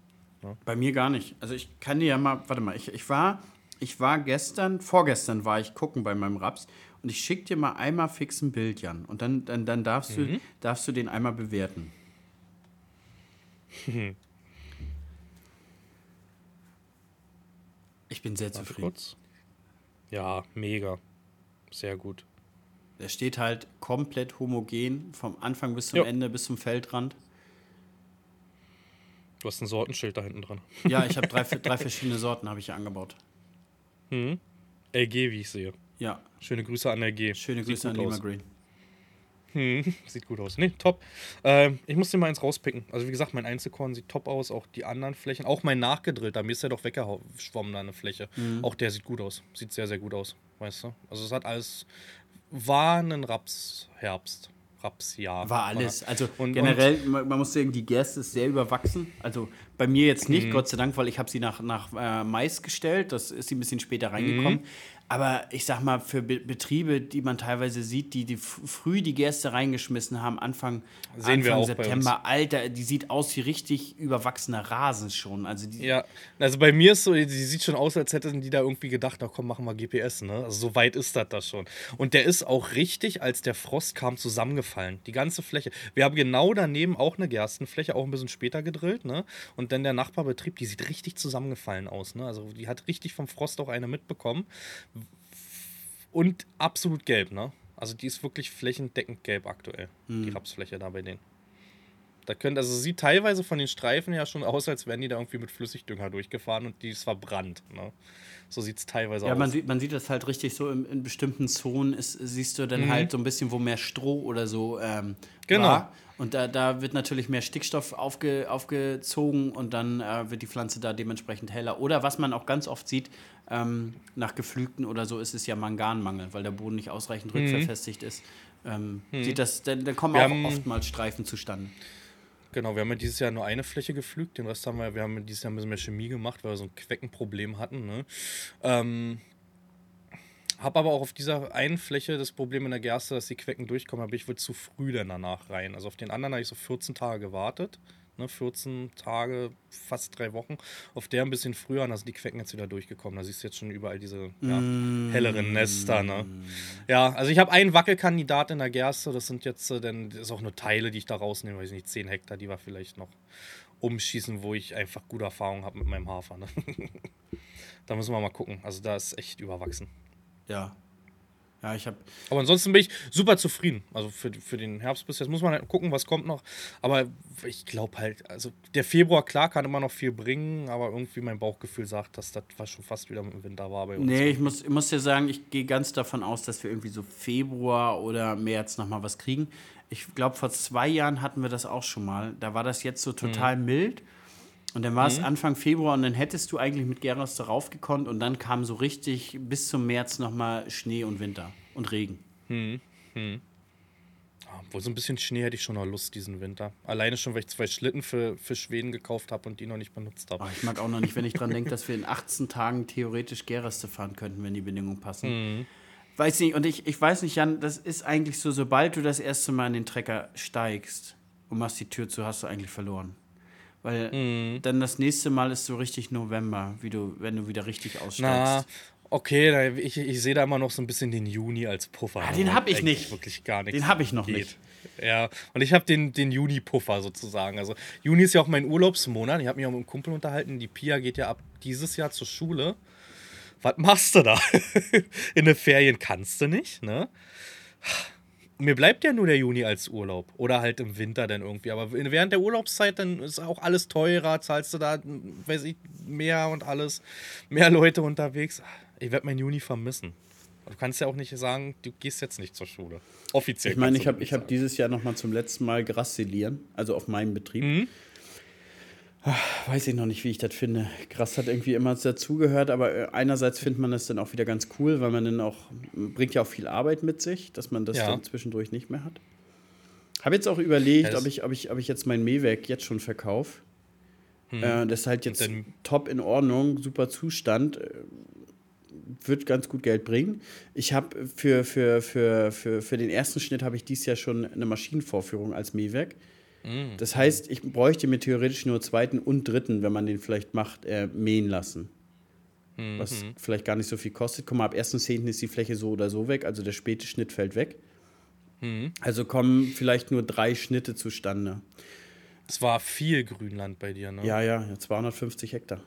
Bei mir gar nicht. Also ich kann dir ja mal, warte mal, ich, ich war, ich war gestern, vorgestern war ich gucken bei meinem Raps und ich schicke dir mal einmal fix ein Bild, Jan. Und dann, dann, dann darfst, du, darfst du den einmal bewerten. ich bin sehr Warte zufrieden. kurz. Ja, mega. Sehr gut. Der steht halt komplett homogen, vom Anfang bis zum Ja. Ende, bis zum Feldrand. Du hast ein Sortenschild da hinten dran. Ja, ich habe drei, drei verschiedene Sorten habe ich hier angebaut. LG, wie ich sehe. Ja, Schöne Grüße an LG. schöne Sieht Grüße an Lima aus. Green. Hm, sieht gut aus. Nee, top. Ähm, ich muss dir mal eins rauspicken. Also wie gesagt, mein Einzelkorn sieht top aus, auch die anderen Flächen. Auch mein nachgedrillter, mir ist der doch weggeschwommen da eine Fläche. Mhm. Auch der sieht gut aus. Sieht sehr, sehr gut aus, weißt du? Also es hat alles, war ein Rapsherbst. Rapsjahr. War alles. Also Und- generell, man, man muss sagen, die Gerste ist sehr überwachsen. Also bei mir jetzt Mhm. nicht, Gott sei Dank, weil ich habe sie nach, nach äh, Mais gestellt. Das ist sie ein bisschen später reingekommen. Mhm. Aber ich sag mal, für Be Betriebe, die man teilweise sieht, die, die früh die Gerste reingeschmissen haben, Anfang, Sehen Anfang September, Alter, die sieht aus wie richtig überwachsener Rasen schon. Also die, Ja, also bei mir ist so, die sieht schon aus, als hätten die da irgendwie gedacht, na komm, machen wir GPS, ne? Also so weit ist das da schon. Und der ist auch richtig, als der Frost kam, zusammengefallen. Die ganze Fläche. Wir haben genau daneben auch eine Gerstenfläche, auch ein bisschen später gedrillt, ne? Und dann der Nachbarbetrieb, die sieht richtig zusammengefallen aus, ne? Also die hat richtig vom Frost auch eine mitbekommen. Und absolut gelb, ne? Also die ist wirklich flächendeckend gelb aktuell, die Rapsfläche da bei denen. Da könnte, also sieht teilweise von den Streifen ja schon aus, als wären die da irgendwie mit Flüssigdünger durchgefahren und die ist verbrannt. Ne? So sieht es teilweise Ja, aus. man sieht, man sieht das halt richtig so in, in bestimmten Zonen, ist, siehst du dann halt so ein bisschen, wo mehr Stroh oder so ähm, Genau. war. Und da, da wird natürlich mehr Stickstoff aufge, aufgezogen und dann äh, wird die Pflanze da dementsprechend heller. Oder was man auch ganz oft sieht, ähm, nach Geflügten oder so, ist es ja Manganmangel, weil der Boden nicht ausreichend rückverfestigt ist. Ähm, sieht das, dann, dann kommen Wir auch haben- oftmals Streifen zustande. Genau, wir haben ja dieses Jahr nur eine Fläche gepflügt, den Rest haben wir, wir haben dieses Jahr ein bisschen mehr Chemie gemacht, weil wir so ein Queckenproblem hatten. Ne? Ähm, hab aber auch auf dieser einen Fläche das Problem in der Gerste, dass die Quecken durchkommen, aber ich wohl zu früh dann danach rein. Also auf den anderen habe ich so 14 Tage gewartet. Ne, 14 Tage, fast drei Wochen. Auf der ein bisschen früher, und da sind die Quecken jetzt wieder durchgekommen. Da siehst du jetzt schon überall diese ja, helleren Nester. Ne? Ja, also ich habe einen Wackelkandidat in der Gerste. Das sind jetzt, äh, denn das ist auch nur Teile, die ich da rausnehme, weiß ich nicht, 10 Hektar, die wir vielleicht noch umschießen, wo ich einfach gute Erfahrung habe mit meinem Hafer. Ne? da müssen wir mal gucken. Also da ist echt überwachsen. Ja. Ja, ich habe Aber ansonsten bin ich super zufrieden. Also für, für den Herbst bis jetzt muss man halt gucken, was kommt noch. Aber ich glaube halt, also der Februar, klar, kann immer noch viel bringen, aber irgendwie mein Bauchgefühl sagt, dass das schon fast wieder im Winter war bei uns. Nee, ich muss, ich muss dir sagen, ich gehe ganz davon aus, dass wir irgendwie so Februar oder März nochmal was kriegen. Ich glaube, vor zwei Jahren hatten wir das auch schon mal. Da war das jetzt so total mild. Und dann war es Anfang Februar und dann hättest du eigentlich mit Geros darauf gekonnt und dann kam so richtig bis zum März nochmal Schnee und Winter und Regen. Ja, Obwohl so ein bisschen Schnee hätte ich schon noch Lust diesen Winter. Alleine schon, weil ich zwei Schlitten für, für Schweden gekauft habe und die noch nicht benutzt habe. Aber ich mag auch noch nicht, wenn ich dran denke, dass wir in 18 Tagen theoretisch Gereste fahren könnten, wenn die Bedingungen passen. Weiß nicht, und ich, ich weiß nicht, Jan, das ist eigentlich so, sobald du das erste Mal in den Trecker steigst und machst die Tür zu, hast du eigentlich verloren. Weil dann das nächste Mal ist so richtig November, wie du, wenn du wieder richtig Na, aussteigst. okay, da- ich, ich sehe da immer noch so ein bisschen den Juni als Puffer. Ah, ne, den wo hab ich nicht. Wirklich gar nichts. Den hab ich noch geht. nicht. Ja, und ich habe den, den Juni-Puffer sozusagen. Also Juni ist ja auch mein Urlaubsmonat. Ich habe mich auch mit einem Kumpel unterhalten. Die Pia geht ja ab dieses Jahr zur Schule. Was machst du da? In den Ferien kannst du nicht, ne? Mir bleibt ja nur der Juni als Urlaub. Oder halt im Winter dann irgendwie. Aber während der Urlaubszeit, dann ist auch alles teurer. Zahlst du da, weiß ich, mehr und alles. Mehr Leute unterwegs. Ich werde meinen Juni vermissen. Du kannst ja auch nicht sagen, du gehst jetzt nicht zur Schule. Offiziell. Ich meine, ich habe hab dieses Jahr noch mal zum letzten Mal Grasselieren, also auf meinem Betrieb. Ah, Weiß ich noch nicht, wie ich das finde. Gras hat irgendwie immer dazugehört, aber äh, einerseits findet man das dann auch wieder ganz cool, weil man dann auch, bringt ja auch viel Arbeit mit sich, dass man das Ja. dann zwischendurch nicht mehr hat. Habe jetzt auch überlegt, Ja, ob, ich, ob, ich, ob ich jetzt mein Mähwerk jetzt schon verkaufe. Äh, das ist halt jetzt top in Ordnung, super Zustand. äh, Wird ganz gut Geld bringen. Ich habe für, für, für, für, für den ersten Schnitt habe ich dieses Jahr schon eine Maschinenvorführung als Mähwerk. Das heißt, ich bräuchte mir theoretisch nur zweiten und dritten, wenn man den vielleicht macht, äh, mähen lassen. Was vielleicht gar nicht so viel kostet. Guck mal, ab 1.10. ist die Fläche so oder so weg, also der späte Schnitt fällt weg. Also kommen vielleicht nur drei Schnitte zustande. Es war viel Grünland bei dir, ne? Ja, ja, ja 250 Hektar.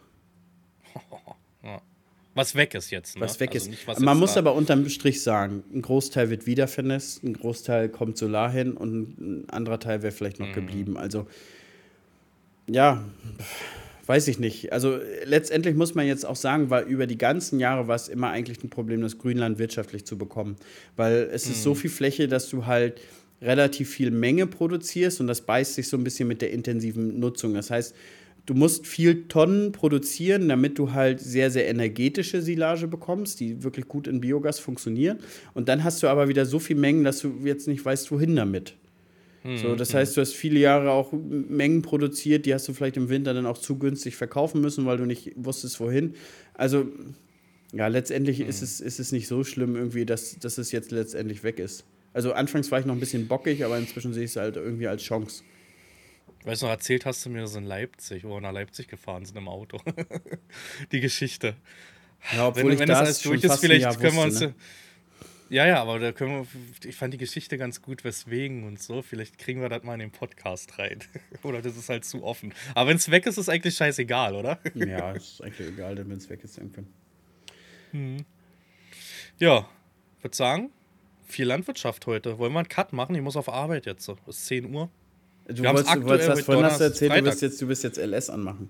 Was weg ist jetzt, ne? Was weg Also ist. was Man muss da- aber unterm Strich sagen, ein Großteil wird wieder vernässt, ein Großteil kommt Solar hin und ein anderer Teil wäre vielleicht Mhm. noch geblieben. Also, ja, weiß ich nicht. Also, letztendlich muss man jetzt auch sagen, weil über die ganzen Jahre war es immer eigentlich ein Problem, das Grünland wirtschaftlich zu bekommen. Weil es ist so Mhm. viel Fläche, dass du halt relativ viel Menge produzierst und das beißt sich so ein bisschen mit der intensiven Nutzung. Das heißt, du musst viel Tonnen produzieren, damit du halt sehr, sehr energetische Silage bekommst, die wirklich gut in Biogas funktionieren. Und dann hast du aber wieder so viel Mengen, dass du jetzt nicht weißt, wohin damit. So, das heißt, du hast viele Jahre auch Mengen produziert, die hast du vielleicht im Winter dann auch zu günstig verkaufen müssen, weil du nicht wusstest, wohin. Also, Ja, letztendlich ist, es, ist es nicht so schlimm irgendwie, dass, dass es jetzt letztendlich weg ist. Also anfangs war ich noch ein bisschen bockig, aber inzwischen sehe ich es halt irgendwie als Chance. Weißt du, noch erzählt hast du mir so in Leipzig, wo wir nach Leipzig gefahren sind im Auto. Die Geschichte. Ja, obwohl wenn ich wenn das das alles durch ist, vielleicht können wir uns. ne? Ja, ja, aber da können wir. Ich fand die Geschichte ganz gut, weswegen und so. Vielleicht kriegen wir das mal in den Podcast rein. oder das ist halt zu offen. Aber wenn es weg ist, ist eigentlich scheißegal, oder? Ja, ist eigentlich egal, wenn es weg ist irgendwann. Ja, würde sagen, viel Landwirtschaft heute. Wollen wir einen Cut machen? Ich muss auf Arbeit jetzt. so. Es ist 10 Uhr. Du Wir wolltest, du wolltest aktuell vorhin hast du erzählt, du wirst, jetzt, du wirst jetzt LS anmachen.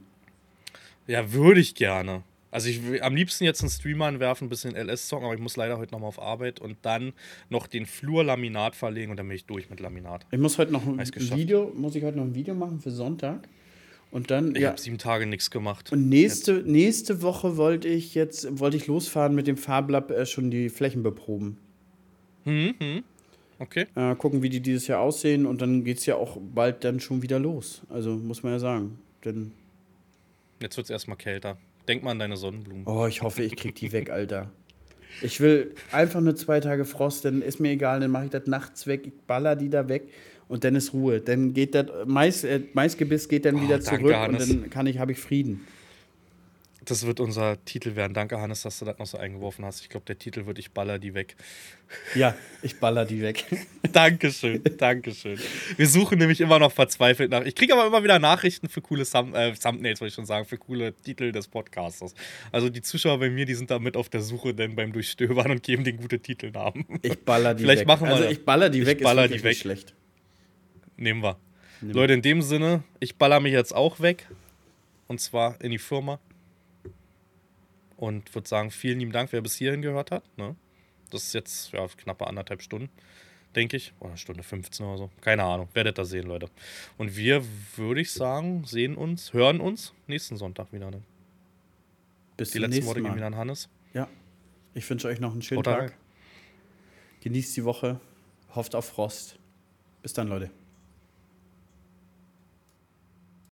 Ja, würde ich gerne. Also ich will am liebsten jetzt einen Streamer anwerfen, ein bisschen LS-Zocken, aber ich muss leider heute nochmal auf Arbeit und dann noch den Flur Laminat verlegen und dann bin ich durch mit Laminat. Ich muss heute noch ein. Video, muss ich heute noch ein Video machen für Sonntag. Und dann, Ich ja, habe sieben Tage nichts gemacht. und nächste, nächste Woche wollte ich jetzt, wollte ich losfahren mit dem Farblab äh, schon die Flächen beproben. Okay. Äh, gucken, wie die dieses Jahr aussehen und dann geht es ja auch bald dann schon wieder los. Also muss man ja sagen. Denn, Jetzt wird es erstmal kälter. Denk mal an deine Sonnenblumen. oh, ich hoffe, ich krieg die weg, Alter. Ich will einfach nur zwei Tage Frost, dann ist mir egal, dann mache ich das nachts weg, ich baller die da weg und dann ist Ruhe. Dann geht das Mais, äh, Maisgebiss geht dann Oh, wieder danke, zurück Hannes. und dann kann ich, habe ich Frieden. Das wird unser Titel werden. Danke, Hannes, dass du das noch so eingeworfen hast. Ich glaube, der Titel wird Ich baller die weg. Ja, ich baller die weg. Dankeschön, Dankeschön. Wir suchen nämlich immer noch verzweifelt nach. Ich kriege aber immer wieder Nachrichten für coole Thumb äh, Thumbnails, wollte ich schon sagen, für coole Titel des Podcasters. Also die Zuschauer bei mir, die sind da mit auf der Suche denn beim Durchstöbern und geben den gute Titelnamen. Ich baller die Vielleicht weg. machen wir also ich baller die Ich weg, baller ist die weg. nicht schlecht. Nehmen wir. Leute, in dem Sinne, ich baller mich jetzt auch weg. Und zwar in die Firma. Und würde sagen, vielen lieben Dank, wer bis hierhin gehört hat. Ne? Das ist jetzt ja, knappe anderthalb Stunden, denke ich. Oder Stunde 15 oder so. Keine Ahnung. Werdet das sehen, Leute. Und wir, würde ich sagen, sehen uns, hören uns nächsten Sonntag wieder. Ne? Bis Die letzten nächsten Worte gehen wieder an Hannes. Ja. Ich wünsche euch noch einen schönen rein. Tag. Genießt die Woche. Hofft auf Frost. Bis dann, Leute.